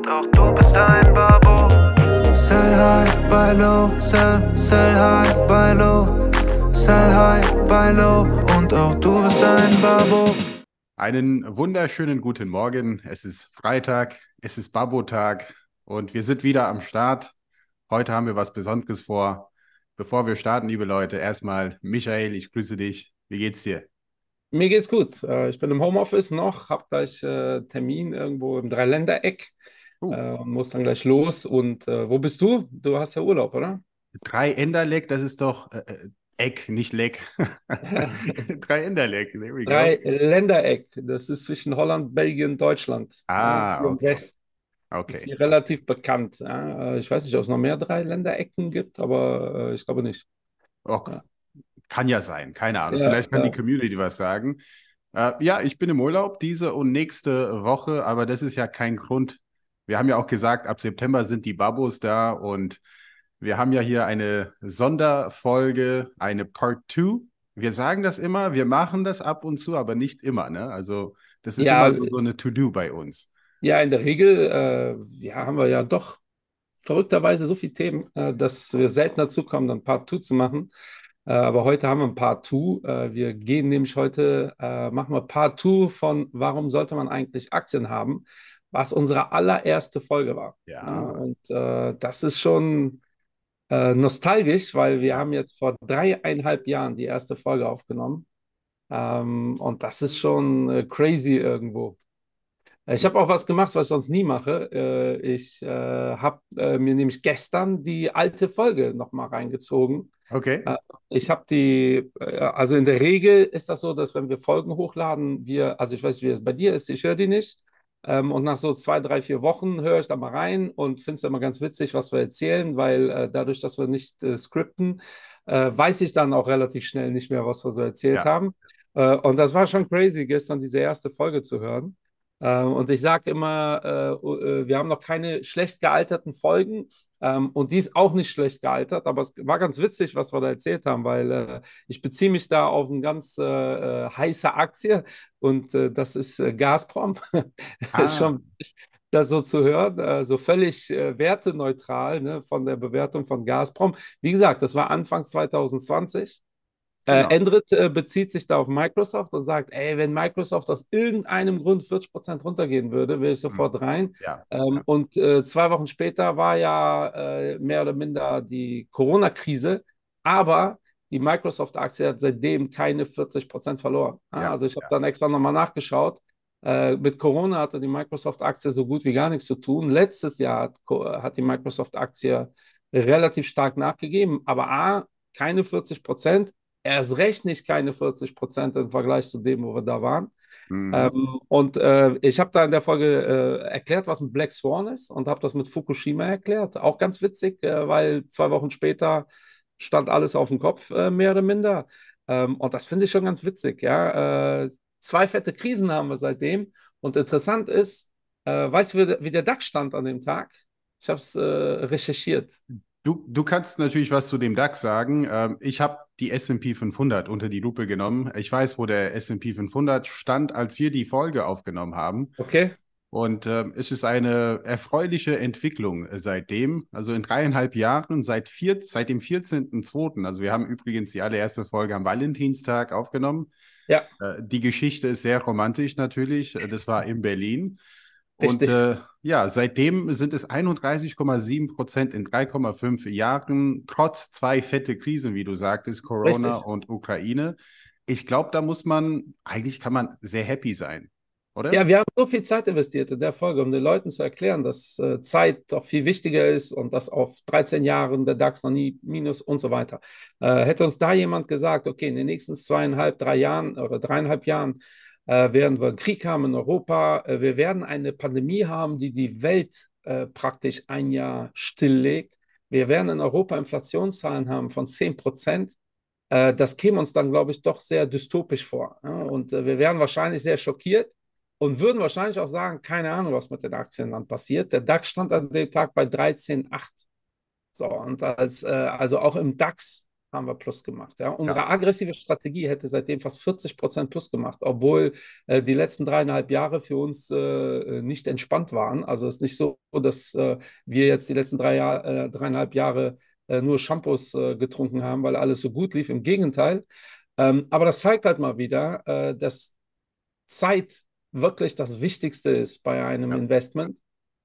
und auch du bist ein Babo. Sell high, buy low, sell, sell high, buy low. Sell high, buy low und auch du bist ein Babo. Einen wunderschönen guten Morgen. Es ist Freitag, es ist Babo-Tag und wir sind wieder am Start. Heute haben wir was Besonderes vor. Bevor wir starten, liebe Leute, erstmal Michael, ich grüße dich. Wie geht's dir? Mir geht's gut. Äh, Ich bin im Homeoffice noch, habe gleich äh, Termin irgendwo im Dreiländereck Uh. äh, und muss dann gleich los. Und äh, wo bist du? Du hast ja Urlaub, oder? Drei Enderleck, das ist doch äh, äh, Eck, nicht Leck. Drei Enderleck, there we go. Drei Ländereck. Das ist zwischen Holland, Belgien, Deutschland. Ah, hier im okay. West. Ist Okay. hier relativ bekannt. Ja, Äh, Ich weiß nicht, ob es noch mehr drei Länderecken gibt, aber äh, ich glaube nicht. Okay. Ja. Kann ja sein, keine Ahnung. Ja, Vielleicht kann die Community was sagen. Äh, ja, ich bin im Urlaub diese und nächste Woche, aber das ist ja kein Grund. Wir haben ja auch gesagt, ab September sind die Babos da und wir haben ja hier eine Sonderfolge, eine Part 2. Wir sagen das immer, wir machen das ab und zu, aber nicht immer, ne? Also, das ist Ja, immer so, so eine To-Do bei uns. Ja, in der Regel äh, ja, haben wir ja doch verrückterweise so viele Themen, äh, dass wir selten dazu kommen, dann Part 2 zu machen. Äh, aber heute haben wir ein Part 2. Äh, wir gehen nämlich heute, äh, machen wir Part 2 von Warum sollte man eigentlich Aktien haben, was unsere allererste Folge war. Ja. Ja, und äh, das ist schon äh, nostalgisch, weil wir haben jetzt vor dreieinhalb Jahren die erste Folge aufgenommen. Ähm, und das ist schon äh, crazy irgendwo. Ich habe auch was gemacht, was ich sonst nie mache. Äh, Ich äh, habe äh, mir nämlich gestern die alte Folge nochmal reingezogen. Okay. Äh, Ich habe die, äh, also in der Regel ist das so, dass wenn wir Folgen hochladen, wir, also ich weiß nicht, wie es bei dir ist, ich höre die nicht. Ähm, Und nach so zwei, drei, vier Wochen höre ich da mal rein und finde es immer ganz witzig, was wir erzählen, weil äh, dadurch, dass wir nicht äh, skripten, äh, weiß ich dann auch relativ schnell nicht mehr, was wir so erzählt Ja. haben. Äh, Und das war schon crazy, gestern diese erste Folge zu hören. Äh, Und ich sage immer, äh, äh, wir haben noch keine schlecht gealterten Folgen. Ähm, Und die ist auch nicht schlecht gealtert, aber es war ganz witzig, was wir da erzählt haben, weil äh, ich beziehe mich da auf eine ganz äh, äh, heiße Aktie und äh, das ist äh, Gazprom. Ah. Ist schon das so zu hören, äh, so völlig äh, werteneutral ne, von der Bewertung von Gazprom. Wie gesagt, das war Anfang 2020. Äh, Genau. Endrit äh, bezieht sich da auf Microsoft und sagt, ey, wenn Microsoft aus irgendeinem Grund 40% runtergehen würde, will ich sofort rein. Ja. Ähm, ja. Und äh, zwei Wochen später war ja äh, mehr oder minder die Corona-Krise, aber die Microsoft-Aktie hat seitdem keine 40% verloren. Ja, also ich habe dann extra nochmal nachgeschaut. Äh, mit Corona hatte die Microsoft-Aktie so gut wie gar nichts zu tun. Letztes Jahr hat, hat die Microsoft-Aktie relativ stark nachgegeben, aber A, keine 40%, erst recht nicht keine 40% im Vergleich zu dem, wo wir da waren. Mhm. Ähm, und äh, ich habe da in der Folge äh, erklärt, was ein Black Swan ist und habe das mit Fukushima erklärt. Auch ganz witzig, äh, weil zwei Wochen später stand alles auf dem Kopf, äh, mehr oder minder. Ähm, und das finde ich schon ganz witzig. Ja? Äh, zwei fette Krisen haben wir seitdem. Und interessant ist, äh, weißt du, wie, der- DAX stand an dem Tag? Ich habe es recherchiert. Du, du kannst natürlich was zu dem DAX sagen. Ähm, ich habe die S&P 500 unter die Lupe genommen. Ich weiß, wo der S&P 500 stand, als wir die Folge aufgenommen haben. Okay? Und ähm, es ist eine erfreuliche Entwicklung äh, seitdem. Also in dreieinhalb Jahren, seit, vier, seit dem 14.02. Also wir haben übrigens die allererste Folge am Valentinstag aufgenommen. Ja. Äh, die Geschichte ist sehr romantisch natürlich. Äh, Das war in Berlin. Und äh, ja, seitdem sind es 31,7 Prozent in 3,5 Jahren, trotz zwei fette Krisen, wie du sagtest, Corona Richtig. und Ukraine. Ich glaube, da muss man, eigentlich kann man sehr happy sein, oder? Ja, wir haben so viel Zeit investiert in der Folge, um den Leuten zu erklären, dass äh, Zeit doch viel wichtiger ist und dass auf 13 Jahren der DAX noch nie minus und so weiter. Äh, hätte uns da jemand gesagt, okay, in den nächsten zweieinhalb, drei Jahren oder dreieinhalb Jahren äh, werden wir einen Krieg haben in Europa, äh, wir werden eine Pandemie haben, die die Welt äh, praktisch ein Jahr stilllegt. Wir werden in Europa Inflationszahlen haben von 10 Prozent. Das käme uns dann, glaube ich, doch sehr dystopisch vor. Und wir wären wahrscheinlich sehr schockiert und würden wahrscheinlich auch sagen, keine Ahnung, was mit den Aktien dann passiert. Der DAX stand an dem Tag bei 13,8. So, und als, also auch im DAX haben wir Plus gemacht. Ja? Unsere ja. aggressive Strategie hätte seitdem fast 40 Prozent Plus gemacht, obwohl äh, die letzten dreieinhalb Jahre für uns äh, nicht entspannt waren. Also es ist nicht so, dass äh, wir jetzt die letzten drei Jahr, äh, dreieinhalb Jahre äh, nur Shampoos äh, getrunken haben, weil alles so gut lief. Im Gegenteil. Ähm, aber das zeigt halt mal wieder, dass Zeit wirklich das Wichtigste ist bei einem ja. Investment.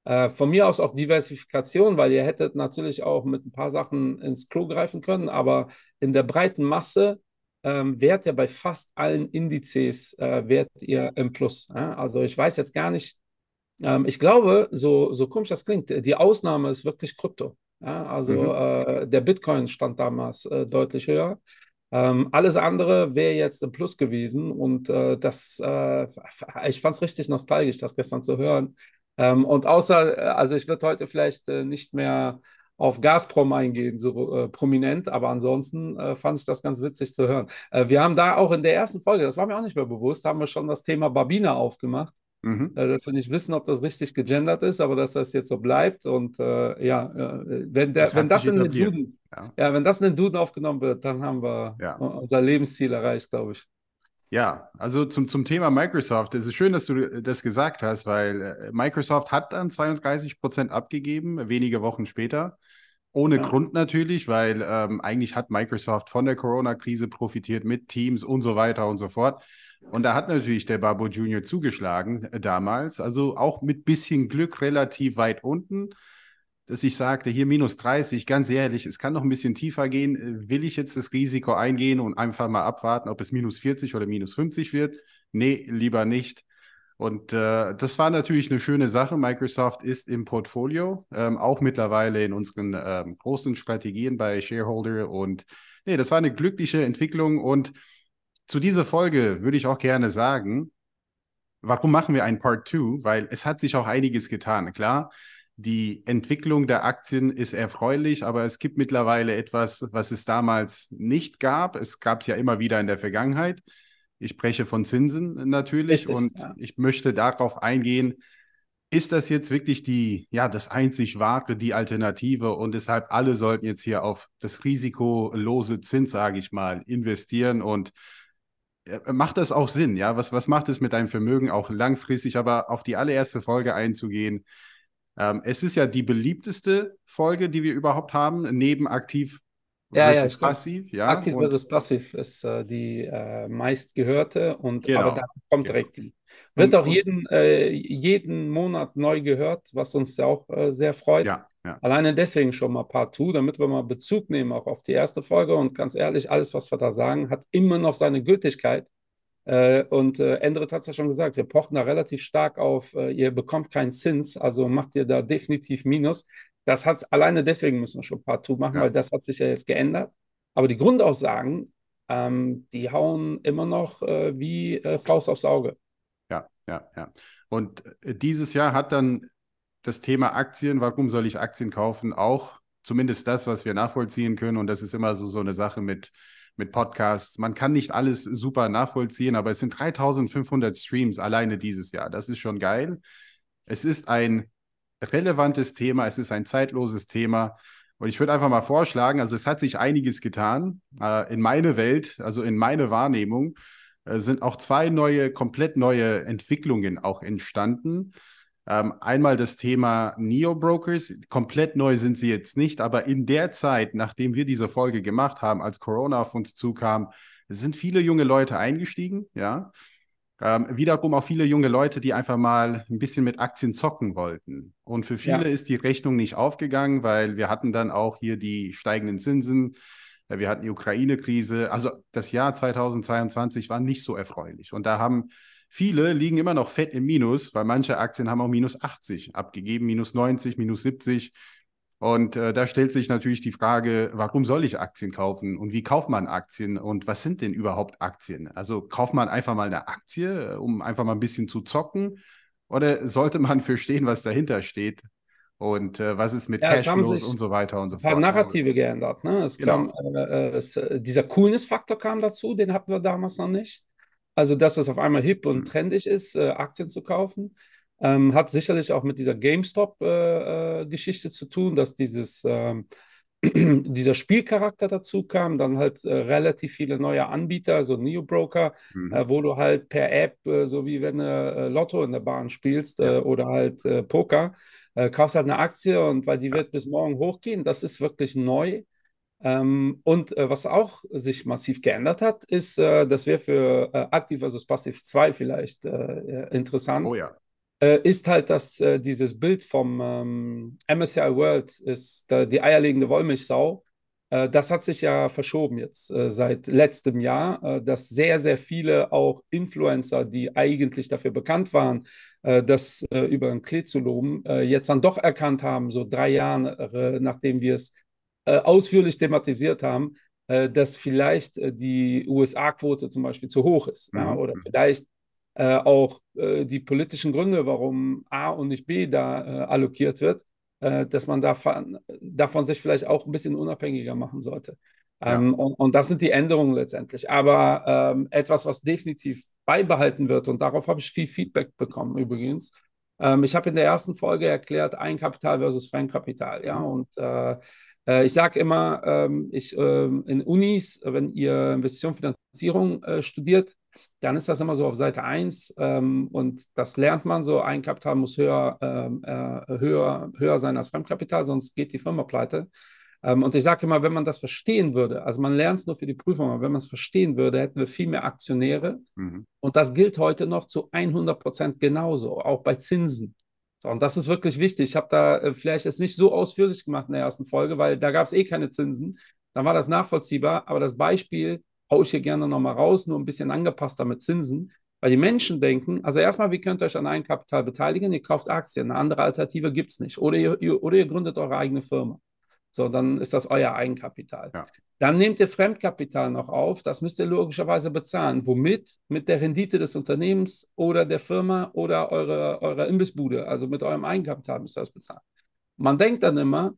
Äh, von mir aus auch Diversifikation, weil ihr hättet natürlich auch mit ein paar Sachen ins Klo greifen können, aber in der breiten Masse ähm, wärt ihr bei fast allen Indizes, äh, wärt ihr im Plus. Ja? Also ich weiß jetzt gar nicht, ähm, ich glaube, so, so komisch das klingt, die Ausnahme ist wirklich Krypto. Ja? Also mhm. äh, der Bitcoin stand damals äh, deutlich höher. Ähm, alles andere wäre jetzt im Plus gewesen und äh, das, äh, ich fand es richtig nostalgisch, das gestern zu hören, ähm, und außer, äh, also ich würde heute vielleicht äh, nicht mehr auf Gazprom eingehen, so äh, prominent, aber ansonsten äh, fand ich das ganz witzig zu hören. Äh, wir haben da auch in der ersten Folge, das war mir auch nicht mehr bewusst, haben wir schon das Thema Babina aufgemacht. Mhm. Äh, dass wir nicht wissen, ob das richtig gegendert ist, aber dass das jetzt so bleibt. Und ja, wenn, der, das wenn das in den Duden, ja. ja. wenn das in den Duden aufgenommen wird, dann haben wir ja. unser Lebensziel erreicht, glaube ich. Ja, also zum, zum Thema Microsoft. Es ist schön, dass du das gesagt hast, weil äh, Microsoft hat dann 32 Prozent abgegeben, wenige Wochen später. Ohne ja. Grund natürlich, weil ähm, eigentlich hat Microsoft von der Corona-Krise profitiert mit Teams und so weiter und so fort. Und da hat natürlich der Babo Junior zugeschlagen äh, damals. Also auch mit bisschen Glück relativ weit unten dass ich sagte, hier minus 30, ganz ehrlich, es kann noch ein bisschen tiefer gehen. Äh, will ich jetzt das Risiko eingehen und einfach mal abwarten, ob es minus 40 oder minus 50 wird? Nee, lieber nicht. Und äh, das war natürlich eine schöne Sache. Microsoft ist im Portfolio, ähm, auch mittlerweile in unseren ähm, großen Strategien bei Shareholder. Und nee, das war eine glückliche Entwicklung. Und zu dieser Folge würde ich auch gerne sagen, warum machen wir ein Part 2? Weil es hat sich auch einiges getan. Klar, die Entwicklung der Aktien ist erfreulich, aber es gibt mittlerweile etwas, was es damals nicht gab. Es gab es ja immer wieder in der Vergangenheit. Ich spreche von Zinsen natürlich Richtig, und ja. ich möchte darauf eingehen, ist das jetzt wirklich die, ja, das einzig wahre, die Alternative und deshalb alle sollten jetzt hier auf das risikolose Zins, sage ich mal, investieren und äh, macht das auch Sinn, ja? Was, was macht es mit deinem Vermögen auch langfristig, aber auf die allererste Folge einzugehen, ähm, es ist ja die beliebteste Folge, die wir überhaupt haben, neben aktiv ja, versus ja, passiv. Ja, aktiv versus passiv ist äh, die äh, meistgehörte und genau, aber da kommt genau. direkt die. Wird und, auch jeden, äh, jeden Monat neu gehört, was uns ja auch äh, sehr freut. Ja, ja. Alleine deswegen schon mal Part 2, damit wir mal Bezug nehmen auch auf die erste Folge. Und ganz ehrlich, alles, was wir da sagen, hat immer noch seine Gültigkeit. Äh, und äh, Endrit hat es ja schon gesagt, wir pochten da relativ stark auf, äh, ihr bekommt keinen Zins, also macht ihr da definitiv Minus. Das hat alleine deswegen müssen wir schon ein paar Tour machen, ja. weil das hat sich ja jetzt geändert. Aber die Grundaussagen, ähm, die hauen immer noch äh, wie äh, Faust aufs Auge. Ja, ja, ja. Und äh, dieses Jahr hat dann das Thema Aktien, warum soll ich Aktien kaufen, auch zumindest das, was wir nachvollziehen können. Und das ist immer so, so eine Sache mit mit Podcasts. Man kann nicht alles super nachvollziehen, aber es sind 3500 Streams alleine dieses Jahr. Das ist schon geil. Es ist ein relevantes Thema, es ist ein zeitloses Thema. Und ich würde einfach mal vorschlagen, also es hat sich einiges getan. Äh, in meine Welt, also in meine Wahrnehmung, äh, sind auch zwei neue, komplett neue Entwicklungen auch entstanden. Ähm, einmal das Thema Neo-Brokers. Komplett neu sind sie jetzt nicht, aber in der Zeit, nachdem wir diese Folge gemacht haben, als Corona auf uns zukam, sind viele junge Leute eingestiegen, ja. Ähm, wiederum auch viele junge Leute, die einfach mal ein bisschen mit Aktien zocken wollten. Und für viele ja. ist die Rechnung nicht aufgegangen, weil wir hatten dann auch hier die steigenden Zinsen, äh, wir hatten die Ukraine-Krise. Also das Jahr 2022 war nicht so erfreulich. Und da haben Viele liegen immer noch fett im Minus, weil manche Aktien haben auch minus 80 abgegeben, minus 90, minus 70. Und äh, da stellt sich natürlich die Frage, warum soll ich Aktien kaufen und wie kauft man Aktien und was sind denn überhaupt Aktien? Also kauft man einfach mal eine Aktie, äh, um einfach mal ein bisschen zu zocken oder sollte man verstehen, was dahinter steht und äh, was ist mit ja, Cashflows und so weiter und so fort. Narrative geändert. Ne? Es genau. kam, äh, äh es, äh, dieser Coolness-Faktor kam dazu, den hatten wir damals noch nicht. Also, dass es auf einmal hip und mhm. trendig ist, äh, Aktien zu kaufen, ähm, hat sicherlich auch mit dieser GameStop-Geschichte äh, äh, zu tun, dass dieses, ähm, dieser Spielcharakter dazu kam, dann halt äh, relativ viele neue Anbieter, so Neo-Broker, Mhm. äh, wo du halt per App, äh, so wie wenn du Lotto in der Bahn spielst äh, oder halt Poker, kaufst halt eine Aktie und weil die wird bis morgen hochgehen, das ist wirklich neu. Ähm, und äh, was auch sich massiv geändert hat, ist, äh, das wäre für äh, Aktiv versus Passiv 2 vielleicht äh, äh, interessant Oh ja. äh, ist halt, dass dieses Bild vom ähm, MSCI World ist die eierlegende Wollmilchsau. Das hat sich ja verschoben jetzt seit letztem Jahr, dass sehr, sehr viele auch Influencer, die eigentlich dafür bekannt waren, das über den Klee zu loben, jetzt dann doch erkannt haben, so drei Jahre nachdem wir es ausführlich thematisiert haben, äh, dass vielleicht äh, die USA-Quote zum Beispiel zu hoch ist. Ja, Mhm. oder vielleicht äh, auch äh, die politischen Gründe, warum A und nicht B da äh, allokiert wird, äh, dass man davon, davon sich vielleicht auch ein bisschen unabhängiger machen sollte. Ja. Ähm, und, und das sind die Änderungen letztendlich. Aber ähm, etwas, was definitiv beibehalten wird, und darauf habe ich viel Feedback bekommen übrigens. Ähm, ich habe in der ersten Folge erklärt, Eigenkapital versus Fremdkapital. Ja, und äh, äh, ich sage immer, ähm, ich, ähm, in Unis, wenn ihr Investition, Finanzierung äh, studiert, dann ist das immer so auf Seite 1 ähm, und das lernt man so, Eigenkapital muss höher, äh, höher, höher sein als Fremdkapital, sonst geht die Firma pleite. Und ich sage immer, wenn man das verstehen würde, also man lernt es nur für die Prüfung, aber wenn man es verstehen würde, hätten wir viel mehr Aktionäre Mhm. und das gilt heute noch zu 100 Prozent genauso, auch bei Zinsen. So, und das ist wirklich wichtig. Ich habe da äh, vielleicht jetzt nicht so ausführlich gemacht in der ersten Folge, weil da gab es eh keine Zinsen. Dann war das nachvollziehbar, aber das Beispiel haue ich hier gerne nochmal raus, nur ein bisschen angepasster mit Zinsen. Weil die Menschen denken, also erstmal, wie könnt ihr euch an Eigenkapital beteiligen? Ihr kauft Aktien, eine andere Alternative gibt es nicht. Oder ihr, ihr, oder ihr gründet eure eigene Firma. So, dann ist das euer Eigenkapital. Ja. Dann nehmt ihr Fremdkapital noch auf, das müsst ihr logischerweise bezahlen. Womit? Mit der Rendite des Unternehmens oder der Firma oder eurer, eurer Imbissbude, also mit eurem Eigenkapital müsst ihr das bezahlen. Man denkt dann immer,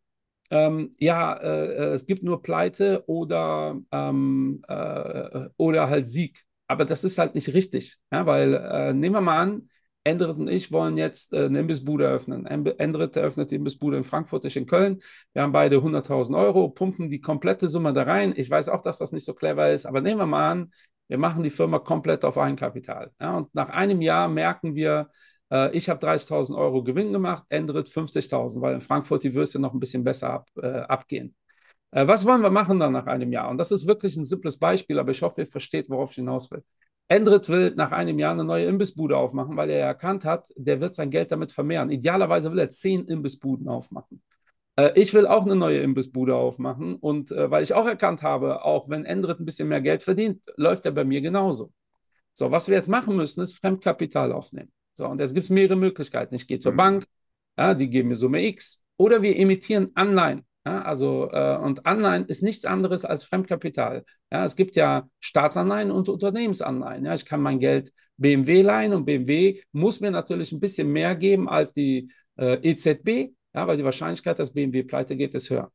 ähm, ja, äh, es gibt nur Pleite oder, ähm, äh, oder halt Sieg. Aber das ist halt nicht richtig, ja, weil äh, nehmen wir mal an, Endrit und ich wollen jetzt äh, eine Imbissbude eröffnen. Endrit eröffnet die Imbissbude in Frankfurt, ich in Köln. Wir haben beide 100.000 Euro, pumpen die komplette Summe da rein. Ich weiß auch, dass das nicht so clever ist, aber nehmen wir mal an, wir machen die Firma komplett auf Eigenkapital. Ja, und nach einem Jahr merken wir, äh, ich habe 30.000 Euro Gewinn gemacht, Endrit 50.000, weil in Frankfurt die Würste noch ein bisschen besser ab, äh, abgehen. Äh, was wollen wir machen dann nach einem Jahr? Und das ist wirklich ein simples Beispiel, aber ich hoffe, ihr versteht, worauf ich hinaus will. Endrit will nach einem Jahr eine neue Imbissbude aufmachen, weil er erkannt hat, der wird sein Geld damit vermehren. Idealerweise will er zehn Imbissbuden aufmachen. Äh, ich will auch eine neue Imbissbude aufmachen und äh, weil ich auch erkannt habe, auch wenn Endrit ein bisschen mehr Geld verdient, läuft er bei mir genauso. So, was wir jetzt machen müssen, ist Fremdkapital aufnehmen. So, und jetzt gibt es mehrere Möglichkeiten. Ich gehe zur Mhm. Bank, ja, die geben mir Summe X, oder wir emittieren Anleihen. Ja, also, äh, und Anleihen ist nichts anderes als Fremdkapital. Ja, es gibt ja Staatsanleihen und Unternehmensanleihen. Ja, ich kann mein Geld BMW leihen und BMW muss mir natürlich ein bisschen mehr geben als die äh, EZB, ja, weil die Wahrscheinlichkeit, dass BMW pleite geht, ist höher.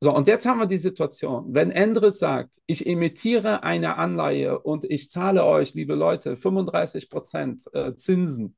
So, und jetzt haben wir die Situation, wenn Endrit sagt, ich emittiere eine Anleihe und ich zahle euch, liebe Leute, 35 Prozent äh, Zinsen.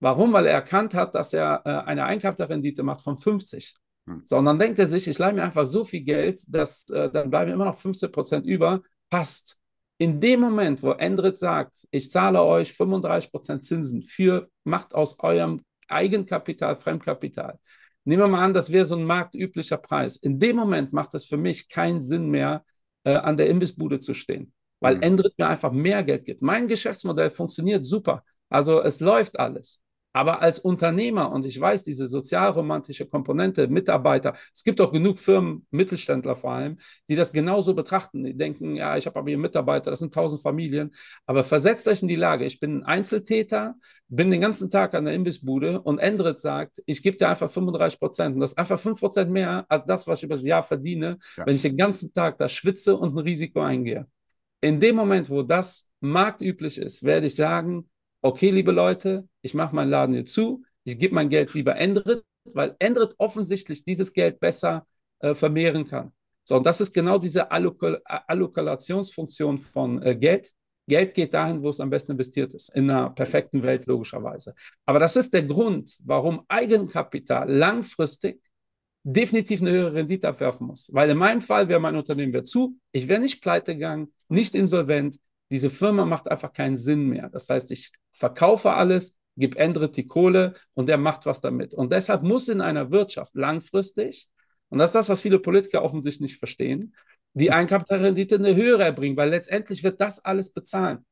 Warum? Weil er erkannt hat, dass er äh, eine Einkapitalrendite macht von 50. Hm. So, und dann denkt er sich, ich leihe mir einfach so viel Geld, dass äh, dann bleiben immer noch 15 Prozent über. Passt. In dem Moment, wo Endrit sagt, ich zahle euch 35 Prozent Zinsen für, macht aus eurem Eigenkapital Fremdkapital. Nehmen wir mal an, das wäre so ein marktüblicher Preis. In dem Moment macht es für mich keinen Sinn mehr, äh, an der Imbissbude zu stehen, weil Mhm. Endrit mir einfach mehr Geld gibt. Mein Geschäftsmodell funktioniert super. Also es läuft alles. Aber als Unternehmer, und ich weiß, diese sozialromantische Komponente, Mitarbeiter, es gibt auch genug Firmen, Mittelständler vor allem, die das genauso betrachten. Die denken, ja, ich habe aber hier Mitarbeiter, das sind tausend Familien. Aber versetzt euch in die Lage, ich bin ein Einzeltäter, bin den ganzen Tag an der Imbissbude und Endrit sagt, ich gebe dir einfach 35 Prozent. Und das ist einfach 5 Prozent mehr als das, was ich über das Jahr verdiene, Ja. wenn ich den ganzen Tag da schwitze und ein Risiko eingehe. In dem Moment, wo das marktüblich ist, werde ich sagen, okay, liebe Leute, ich mache meinen Laden hier zu, ich gebe mein Geld lieber Endrit, weil Endrit offensichtlich dieses Geld besser äh, vermehren kann. So, und das ist genau diese Allokal Allokalationsfunktion von äh, Geld. Geld geht dahin, wo es am besten investiert ist, in einer perfekten Welt logischerweise. Aber das ist der Grund, warum Eigenkapital langfristig definitiv eine höhere Rendite abwerfen muss. Weil in meinem Fall wäre mein Unternehmen wäre zu, ich wäre nicht pleite gegangen, nicht insolvent. Diese Firma macht einfach keinen Sinn mehr. Das heißt, ich verkaufe alles, gebe Endrit die Kohle und der macht was damit. Und deshalb muss in einer Wirtschaft langfristig, und das ist das, was viele Politiker offensichtlich nicht verstehen, die Eigenkapitalrendite eine höhere erbringen, weil letztendlich wird das alles bezahlen.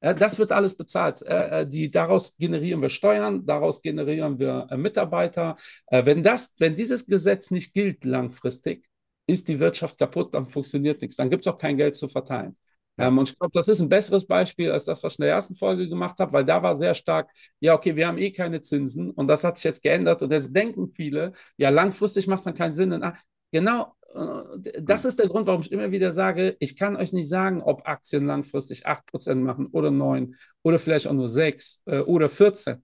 Das wird alles bezahlt. Äh, die, daraus generieren wir Steuern, daraus generieren wir äh, Mitarbeiter. Äh, wenn, das, wenn dieses Gesetz nicht gilt langfristig, ist die Wirtschaft kaputt, dann funktioniert nichts. Dann gibt es auch kein Geld zu verteilen. Ja. Ähm, und ich glaube, das ist ein besseres Beispiel als das, was ich in der ersten Folge gemacht habe, weil da war sehr stark, ja, okay, wir haben eh keine Zinsen und das hat sich jetzt geändert und jetzt denken viele, ja, langfristig macht es dann keinen Sinn. Und, ah, genau, äh, das ist der Grund, warum ich immer wieder sage, ich kann euch nicht sagen, ob Aktien langfristig 8% machen oder 9 oder vielleicht auch nur 6 äh, oder 14.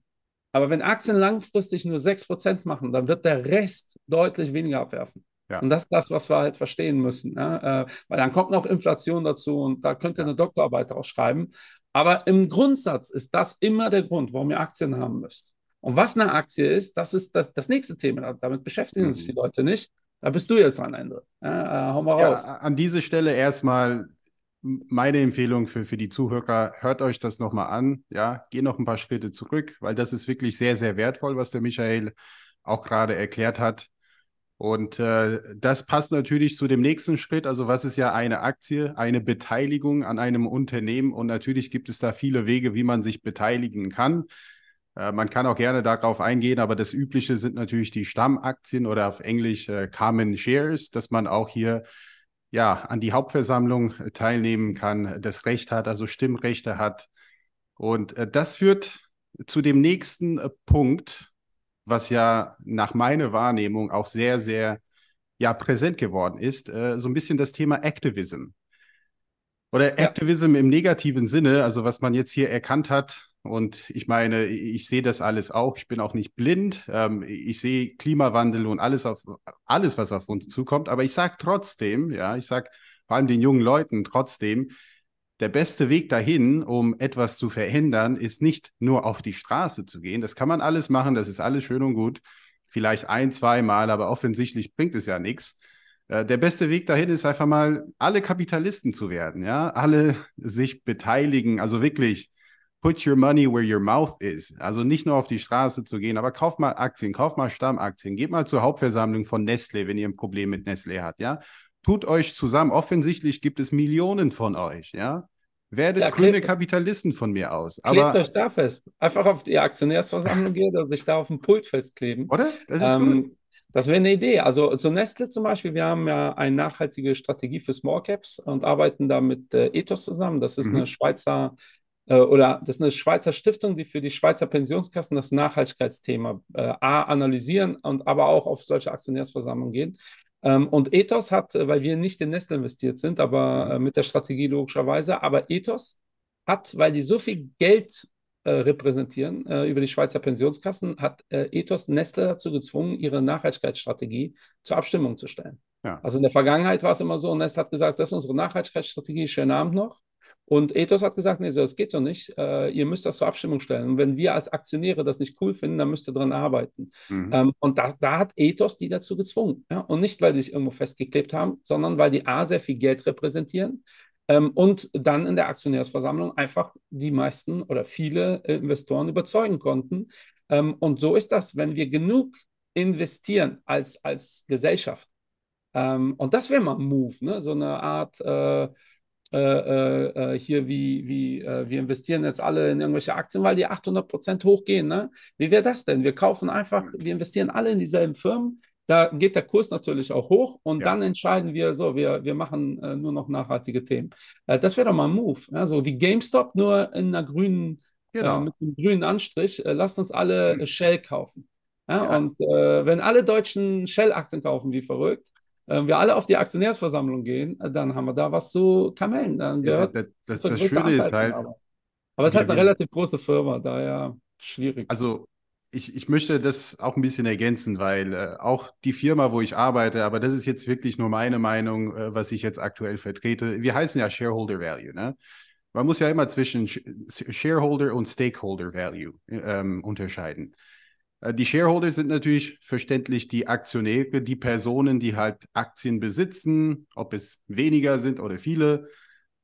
Aber wenn Aktien langfristig nur 6% machen, dann wird der Rest deutlich weniger abwerfen. Ja. Und das ist das, was wir halt verstehen müssen. Ja? Äh, weil dann kommt noch Inflation dazu und da könnt ihr eine Doktorarbeit auch schreiben. Aber im Grundsatz ist das immer der Grund, warum ihr Aktien haben müsst. Und was eine Aktie ist, das ist das, das nächste Thema. Damit beschäftigen mhm. sich die Leute nicht. Da bist du jetzt am Ende. Ja, äh, hau mal raus. Ja, an dieser Stelle erstmal meine Empfehlung für, für die Zuhörer, hört euch das nochmal an. Ja, geh noch ein paar Schritte zurück, weil das ist wirklich sehr, sehr wertvoll, was der Michael auch gerade erklärt hat. Und äh, das passt natürlich zu dem nächsten Schritt. Also, was ist ja eine Aktie? Eine Beteiligung an einem Unternehmen. Und natürlich gibt es da viele Wege, wie man sich beteiligen kann. Äh, man kann auch gerne darauf eingehen, aber das Übliche sind natürlich die Stammaktien oder auf Englisch äh, Common Shares, dass man auch hier ja an die Hauptversammlung äh, teilnehmen kann, das Recht hat, also Stimmrechte hat. Und äh, das führt zu dem nächsten Punkt, was ja nach meiner Wahrnehmung auch sehr, sehr ja, präsent geworden ist, äh, so ein bisschen das Thema Activism. Oder ja. Activism im negativen Sinne, also was man jetzt hier erkannt hat, und ich meine, ich sehe das alles auch. Ich bin auch nicht blind. Ähm, ich sehe Klimawandel und alles, auf, alles, was auf uns zukommt. Aber ich sage trotzdem, ja, ich sage vor allem den jungen Leuten trotzdem, der beste Weg dahin, um etwas zu verändern, ist nicht nur auf die Straße zu gehen. Das kann man alles machen, das ist alles schön und gut. Vielleicht ein, zwei Mal, aber offensichtlich bringt es ja nichts. Äh, der beste Weg dahin ist einfach mal, alle Kapitalisten zu werden, ja, alle sich beteiligen, also wirklich put your money where your mouth is. Also nicht nur auf die Straße zu gehen, aber kauf mal Aktien, kauf mal Stammaktien, geht mal zur Hauptversammlung von Nestle, wenn ihr ein Problem mit Nestle habt, ja. Tut euch zusammen. Offensichtlich gibt es Millionen von euch, ja. Werdet ja, grüne Kapitalisten von mir aus. Aber, klebt euch da fest. Einfach auf die Aktionärsversammlung gehen und sich da auf dem Pult festkleben. Oder? Das ist ähm, gut. Das wäre eine Idee. Also zu Nestle zum Beispiel, wir haben ja eine nachhaltige Strategie für Small Caps und arbeiten da mit äh, Ethos zusammen. Das ist mhm. eine Schweizer äh, oder das ist eine Schweizer Stiftung, die für die Schweizer Pensionskassen das Nachhaltigkeitsthema äh, A analysieren und aber auch auf solche Aktionärsversammlungen gehen. Ähm, und Ethos hat, äh, weil wir nicht in Nestle investiert sind, aber äh, mit der Strategie logischerweise, aber Ethos hat, weil die so viel Geld äh, repräsentieren äh, über die Schweizer Pensionskassen, hat Ethos Nestle dazu gezwungen, ihre Nachhaltigkeitsstrategie zur Abstimmung zu stellen. Ja. Also in der Vergangenheit war es immer so, Nestle hat gesagt, das ist unsere Nachhaltigkeitsstrategie, schönen Abend noch. Und Ethos hat gesagt, nee, so, das geht so nicht. Äh, ihr müsst das zur Abstimmung stellen. Und wenn wir als Aktionäre das nicht cool finden, dann müsst ihr dran arbeiten. Mhm. Ähm, und da, da, hat Ethos die dazu gezwungen. Ja? Und nicht, weil die sich irgendwo festgeklebt haben, sondern weil die A sehr viel Geld repräsentieren ähm, und dann in der Aktionärsversammlung einfach die meisten oder viele äh, Investoren überzeugen konnten. Ähm, und so ist das, wenn wir genug investieren als, als Gesellschaft. Ähm, und das wäre mal ein Move, ne? so eine Art. Äh, äh, äh, äh, hier wie, wie äh, wir investieren jetzt alle in irgendwelche Aktien, weil die 800 Prozent hochgehen. Ne? Wie wäre das denn? Wir kaufen einfach, wir investieren alle in dieselben Firmen. Da geht der Kurs natürlich auch hoch und ja. dann entscheiden wir so, wir, wir machen äh, nur noch nachhaltige Themen. Äh, das wäre doch mal ein Move. Ja? So wie GameStop, nur in einer grünen, genau. mit einem grünen Anstrich. lasst uns alle mhm. Shell kaufen. Ja? Und wenn alle Deutschen Shell-Aktien kaufen, wie verrückt, wir alle auf die Aktionärsversammlung gehen, äh, dann haben wir da was zu kamellen. Dann gehört ja, das, das, das Schöne ist halt. Aber, aber es ist halt eine relativ große Firma, daher schwierig. Also ich, ich möchte das auch ein bisschen ergänzen, weil äh, auch die Firma, wo ich arbeite, aber das ist jetzt wirklich nur meine Meinung, äh, was ich jetzt aktuell vertrete. Wir heißen ja Shareholder Value. Ne? Man muss ja immer zwischen Shareholder und Stakeholder Value ähm, unterscheiden. Äh, die Shareholder sind natürlich verständlich die Aktionäre, die Personen, die halt Aktien besitzen, ob es weniger sind oder viele.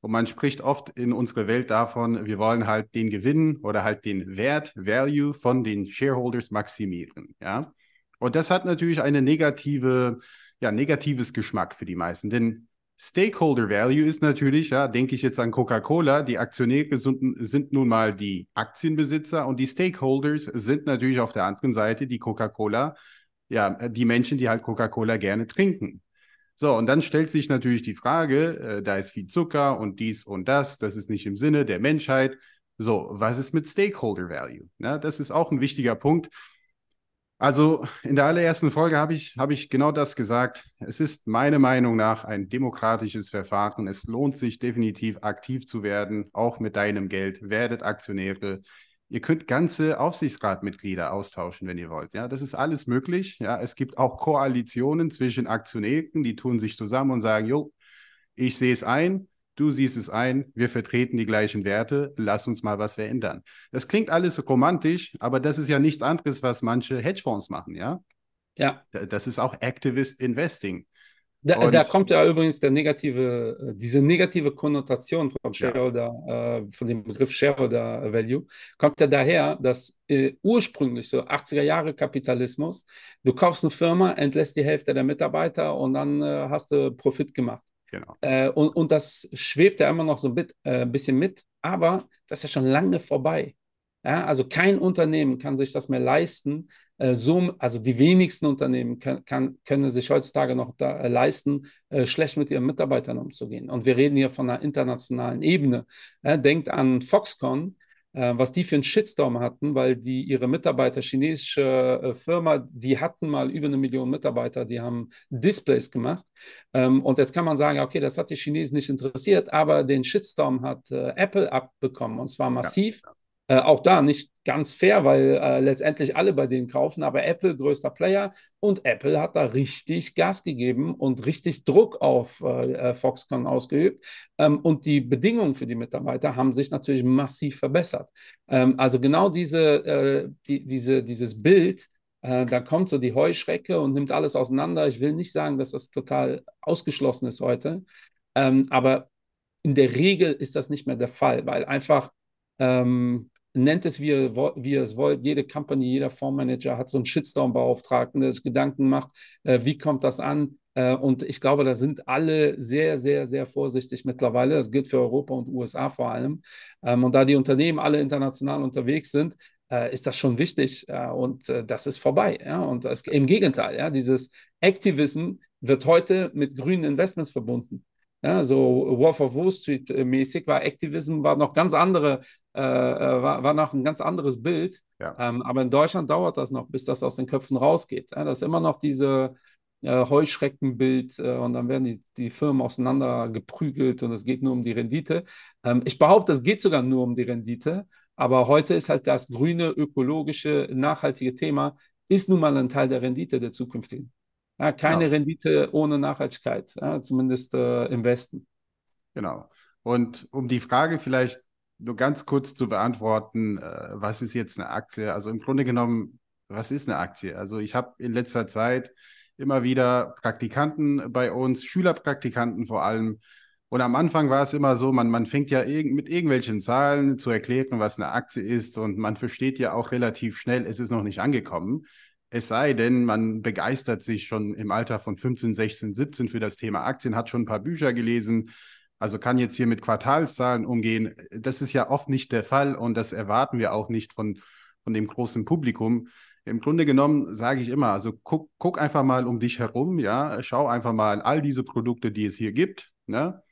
Und man spricht oft in unserer Welt davon, wir wollen halt den Gewinn oder halt den Wert, Value von den Shareholders maximieren. Ja. Und das hat natürlich eine negative, ja, negatives Geschmack für die meisten. Denn Stakeholder Value ist natürlich, ja, denke ich jetzt an Coca-Cola, die Aktionäre sind, sind, nun mal die Aktienbesitzer und die Stakeholders sind natürlich auf der anderen Seite die Coca-Cola, ja, die Menschen, die halt Coca-Cola gerne trinken. So, und dann stellt sich natürlich die Frage, äh, da ist viel Zucker und dies und das, das ist nicht im Sinne der Menschheit. So, was ist mit Stakeholder Value? Ja, das ist auch ein wichtiger Punkt. Also in der allerersten Folge habe ich, hab ich genau das gesagt. Es ist meiner Meinung nach ein demokratisches Verfahren. Es lohnt sich definitiv aktiv zu werden, auch mit deinem Geld. Werdet Aktionäre. Ihr könnt ganze Aufsichtsratmitglieder austauschen, wenn ihr wollt. Ja, das ist alles möglich. Ja, es gibt auch Koalitionen zwischen Aktionären, die tun sich zusammen und sagen, jo, ich sehe es ein, du siehst es ein, wir vertreten die gleichen Werte, lass uns mal was verändern. Das klingt alles romantisch, aber das ist ja nichts anderes, was manche Hedgefonds machen, ja? Ja. Das ist auch Activist Investing. Da, da, kommt ja übrigens der negative, äh, diese negative Konnotation von Shareholder, ja. äh, von dem Begriff Shareholder Value, kommt ja daher, dass äh, ursprünglich so 80er Jahre Kapitalismus, du kaufst eine Firma, entlässt die Hälfte der Mitarbeiter und dann äh, hast du Profit gemacht. Genau. Äh, und, und das schwebt ja immer noch so ein äh, bisschen mit, aber das ist ja schon lange vorbei. Ja, also kein Unternehmen kann sich das mehr leisten. Äh, so, also die wenigsten Unternehmen kann, kann, können sich heutzutage noch da, äh, leisten, äh, schlecht mit ihren Mitarbeitern umzugehen. Und wir reden hier von einer internationalen Ebene. denkt an Foxconn, äh, was die für einen Shitstorm hatten, weil die ihre Mitarbeiter, chinesische äh, Firma, die hatten mal über eine Million Mitarbeiter, die haben Displays gemacht. Ähm, und jetzt kann man sagen, okay, das hat die Chinesen nicht interessiert, aber den Shitstorm hat äh, Apple abbekommen und zwar massiv. Ja. Äh, auch da nicht ganz fair, weil äh, letztendlich alle bei denen kaufen, aber Apple größter Player und Apple hat da richtig Gas gegeben und richtig Druck auf äh, äh, Foxconn ausgeübt. Ähm, und die Bedingungen für die Mitarbeiter haben sich natürlich massiv verbessert. Ähm, also genau diese, äh, die, diese, dieses Bild, da kommt so die Heuschrecke und nimmt alles auseinander. Ich will nicht sagen, dass das total ausgeschlossen ist heute, ähm, aber in der Regel ist das nicht mehr der Fall, weil einfach ähm, nennt es, wie ihr, wie ihr es wollt. Jede Company, jeder Fondsmanager hat so einen Shitstorm-Beauftragten, der sich Gedanken macht, äh, wie kommt das an? Äh, und ich glaube, da sind alle sehr, sehr, sehr vorsichtig mittlerweile. Das gilt für Europa und USA vor allem. Ähm, und da die Unternehmen alle international unterwegs sind, äh, ist das schon wichtig äh, und äh, das ist vorbei. Ja? Und das, im Gegenteil, ja? dieses Activism wird heute mit grünen Investments verbunden. Ja, so Wolf of Wall Street mäßig war Activism war noch ganz andere, äh, äh, war, war noch ein ganz anderes Bild. Ja. Ähm, aber in Deutschland dauert das noch, bis das aus den Köpfen rausgeht. Ja, das ist immer noch diese äh, Heuschreckenbild äh, und dann werden die, die Firmen auseinander geprügelt und es geht nur um die Rendite. Ähm, ich behaupte, es geht sogar nur um die Rendite. Aber heute ist halt das grüne, ökologische, nachhaltige Thema, ist nun mal ein Teil der Rendite der zukünftigen. Ja, keine genau. Rendite ohne Nachhaltigkeit, ja, zumindest äh, im Westen. Genau. Und um die Frage vielleicht nur ganz kurz zu beantworten, äh, was ist jetzt eine Aktie? Also im Grunde genommen, was ist eine Aktie? Also ich habe in letzter Zeit immer wieder Praktikanten bei uns, Schülerpraktikanten vor allem. Und am Anfang war es immer so, man, man fängt ja irg mit irgendwelchen Zahlen zu erklären, was eine Aktie ist. Und man versteht ja auch relativ schnell, es ist noch nicht angekommen. Es sei denn, man begeistert sich schon im Alter von 15, 16, 17 für das Thema Aktien, hat schon ein paar Bücher gelesen, also kann jetzt hier mit Quartalszahlen umgehen. Das ist ja oft nicht der Fall und das erwarten wir auch nicht von, von dem großen Publikum. Im Grunde genommen sage ich immer, also guck, guck einfach mal um dich herum, ja, schau einfach mal all diese Produkte, die es hier gibt. Ne?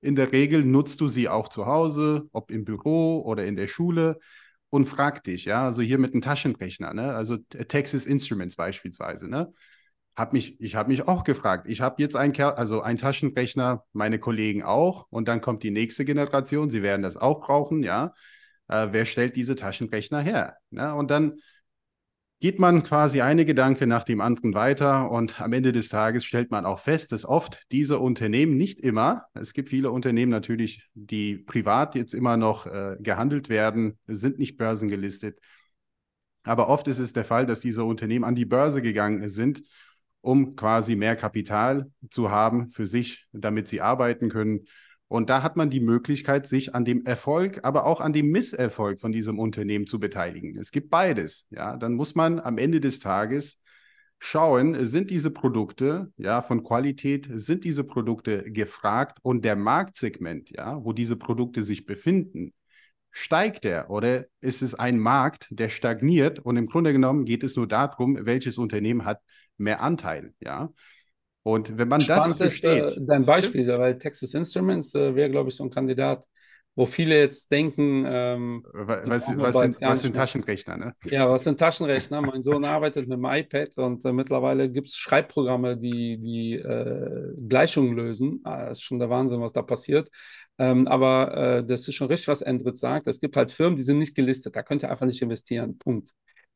In der Regel nutzt du sie auch zu Hause, ob im Büro oder in der Schule und frag dich, ja, also hier mit einem Taschenrechner, ne, also Texas Instruments beispielsweise, ne, hab mich, ich habe mich auch gefragt. Ich habe jetzt ein, also ein Taschenrechner, meine Kollegen auch, und dann kommt die nächste Generation, sie werden das auch brauchen, ja. Äh, wer stellt diese Taschenrechner her? Ne? Und dann geht man quasi eine Gedanke nach dem anderen weiter und am Ende des Tages stellt man auch fest, dass oft diese Unternehmen, nicht immer, es gibt viele Unternehmen natürlich, die privat jetzt immer noch äh, gehandelt werden, sind nicht börsengelistet, Aber oft ist es der Fall, dass diese Unternehmen an die Börse gegangen sind, um quasi mehr Kapital zu haben für sich, damit sie arbeiten können. Und da hat man die Möglichkeit, sich an dem Erfolg, aber auch an dem Misserfolg von diesem Unternehmen zu beteiligen. Es gibt beides. Ja, dann muss man am Ende des Tages schauen, sind diese Produkte ja von Qualität, sind diese Produkte gefragt und der Marktsegment, ja, wo diese Produkte sich befinden, steigt er oder ist es ein Markt, der stagniert und im Grunde genommen geht es nur darum, welches Unternehmen hat mehr Anteil, ja. Und wenn man Spannend das versteht. Ist, äh, dein Beispiel, weil Texas Instruments äh, wäre, glaube ich, so ein Kandidat, wo viele jetzt denken, ähm, was, was, sind, was sind Taschenrechner? Ne? Ja, was sind Taschenrechner? mein Sohn arbeitet mit dem iPad und äh, mittlerweile gibt es Schreibprogramme, die die äh, Gleichungen lösen. Ah, das ist schon der Wahnsinn, was da passiert. Ähm, aber äh, das ist schon richtig, was Endrit sagt. Es gibt halt Firmen, die sind nicht gelistet. Da könnt ihr einfach nicht investieren. Punkt.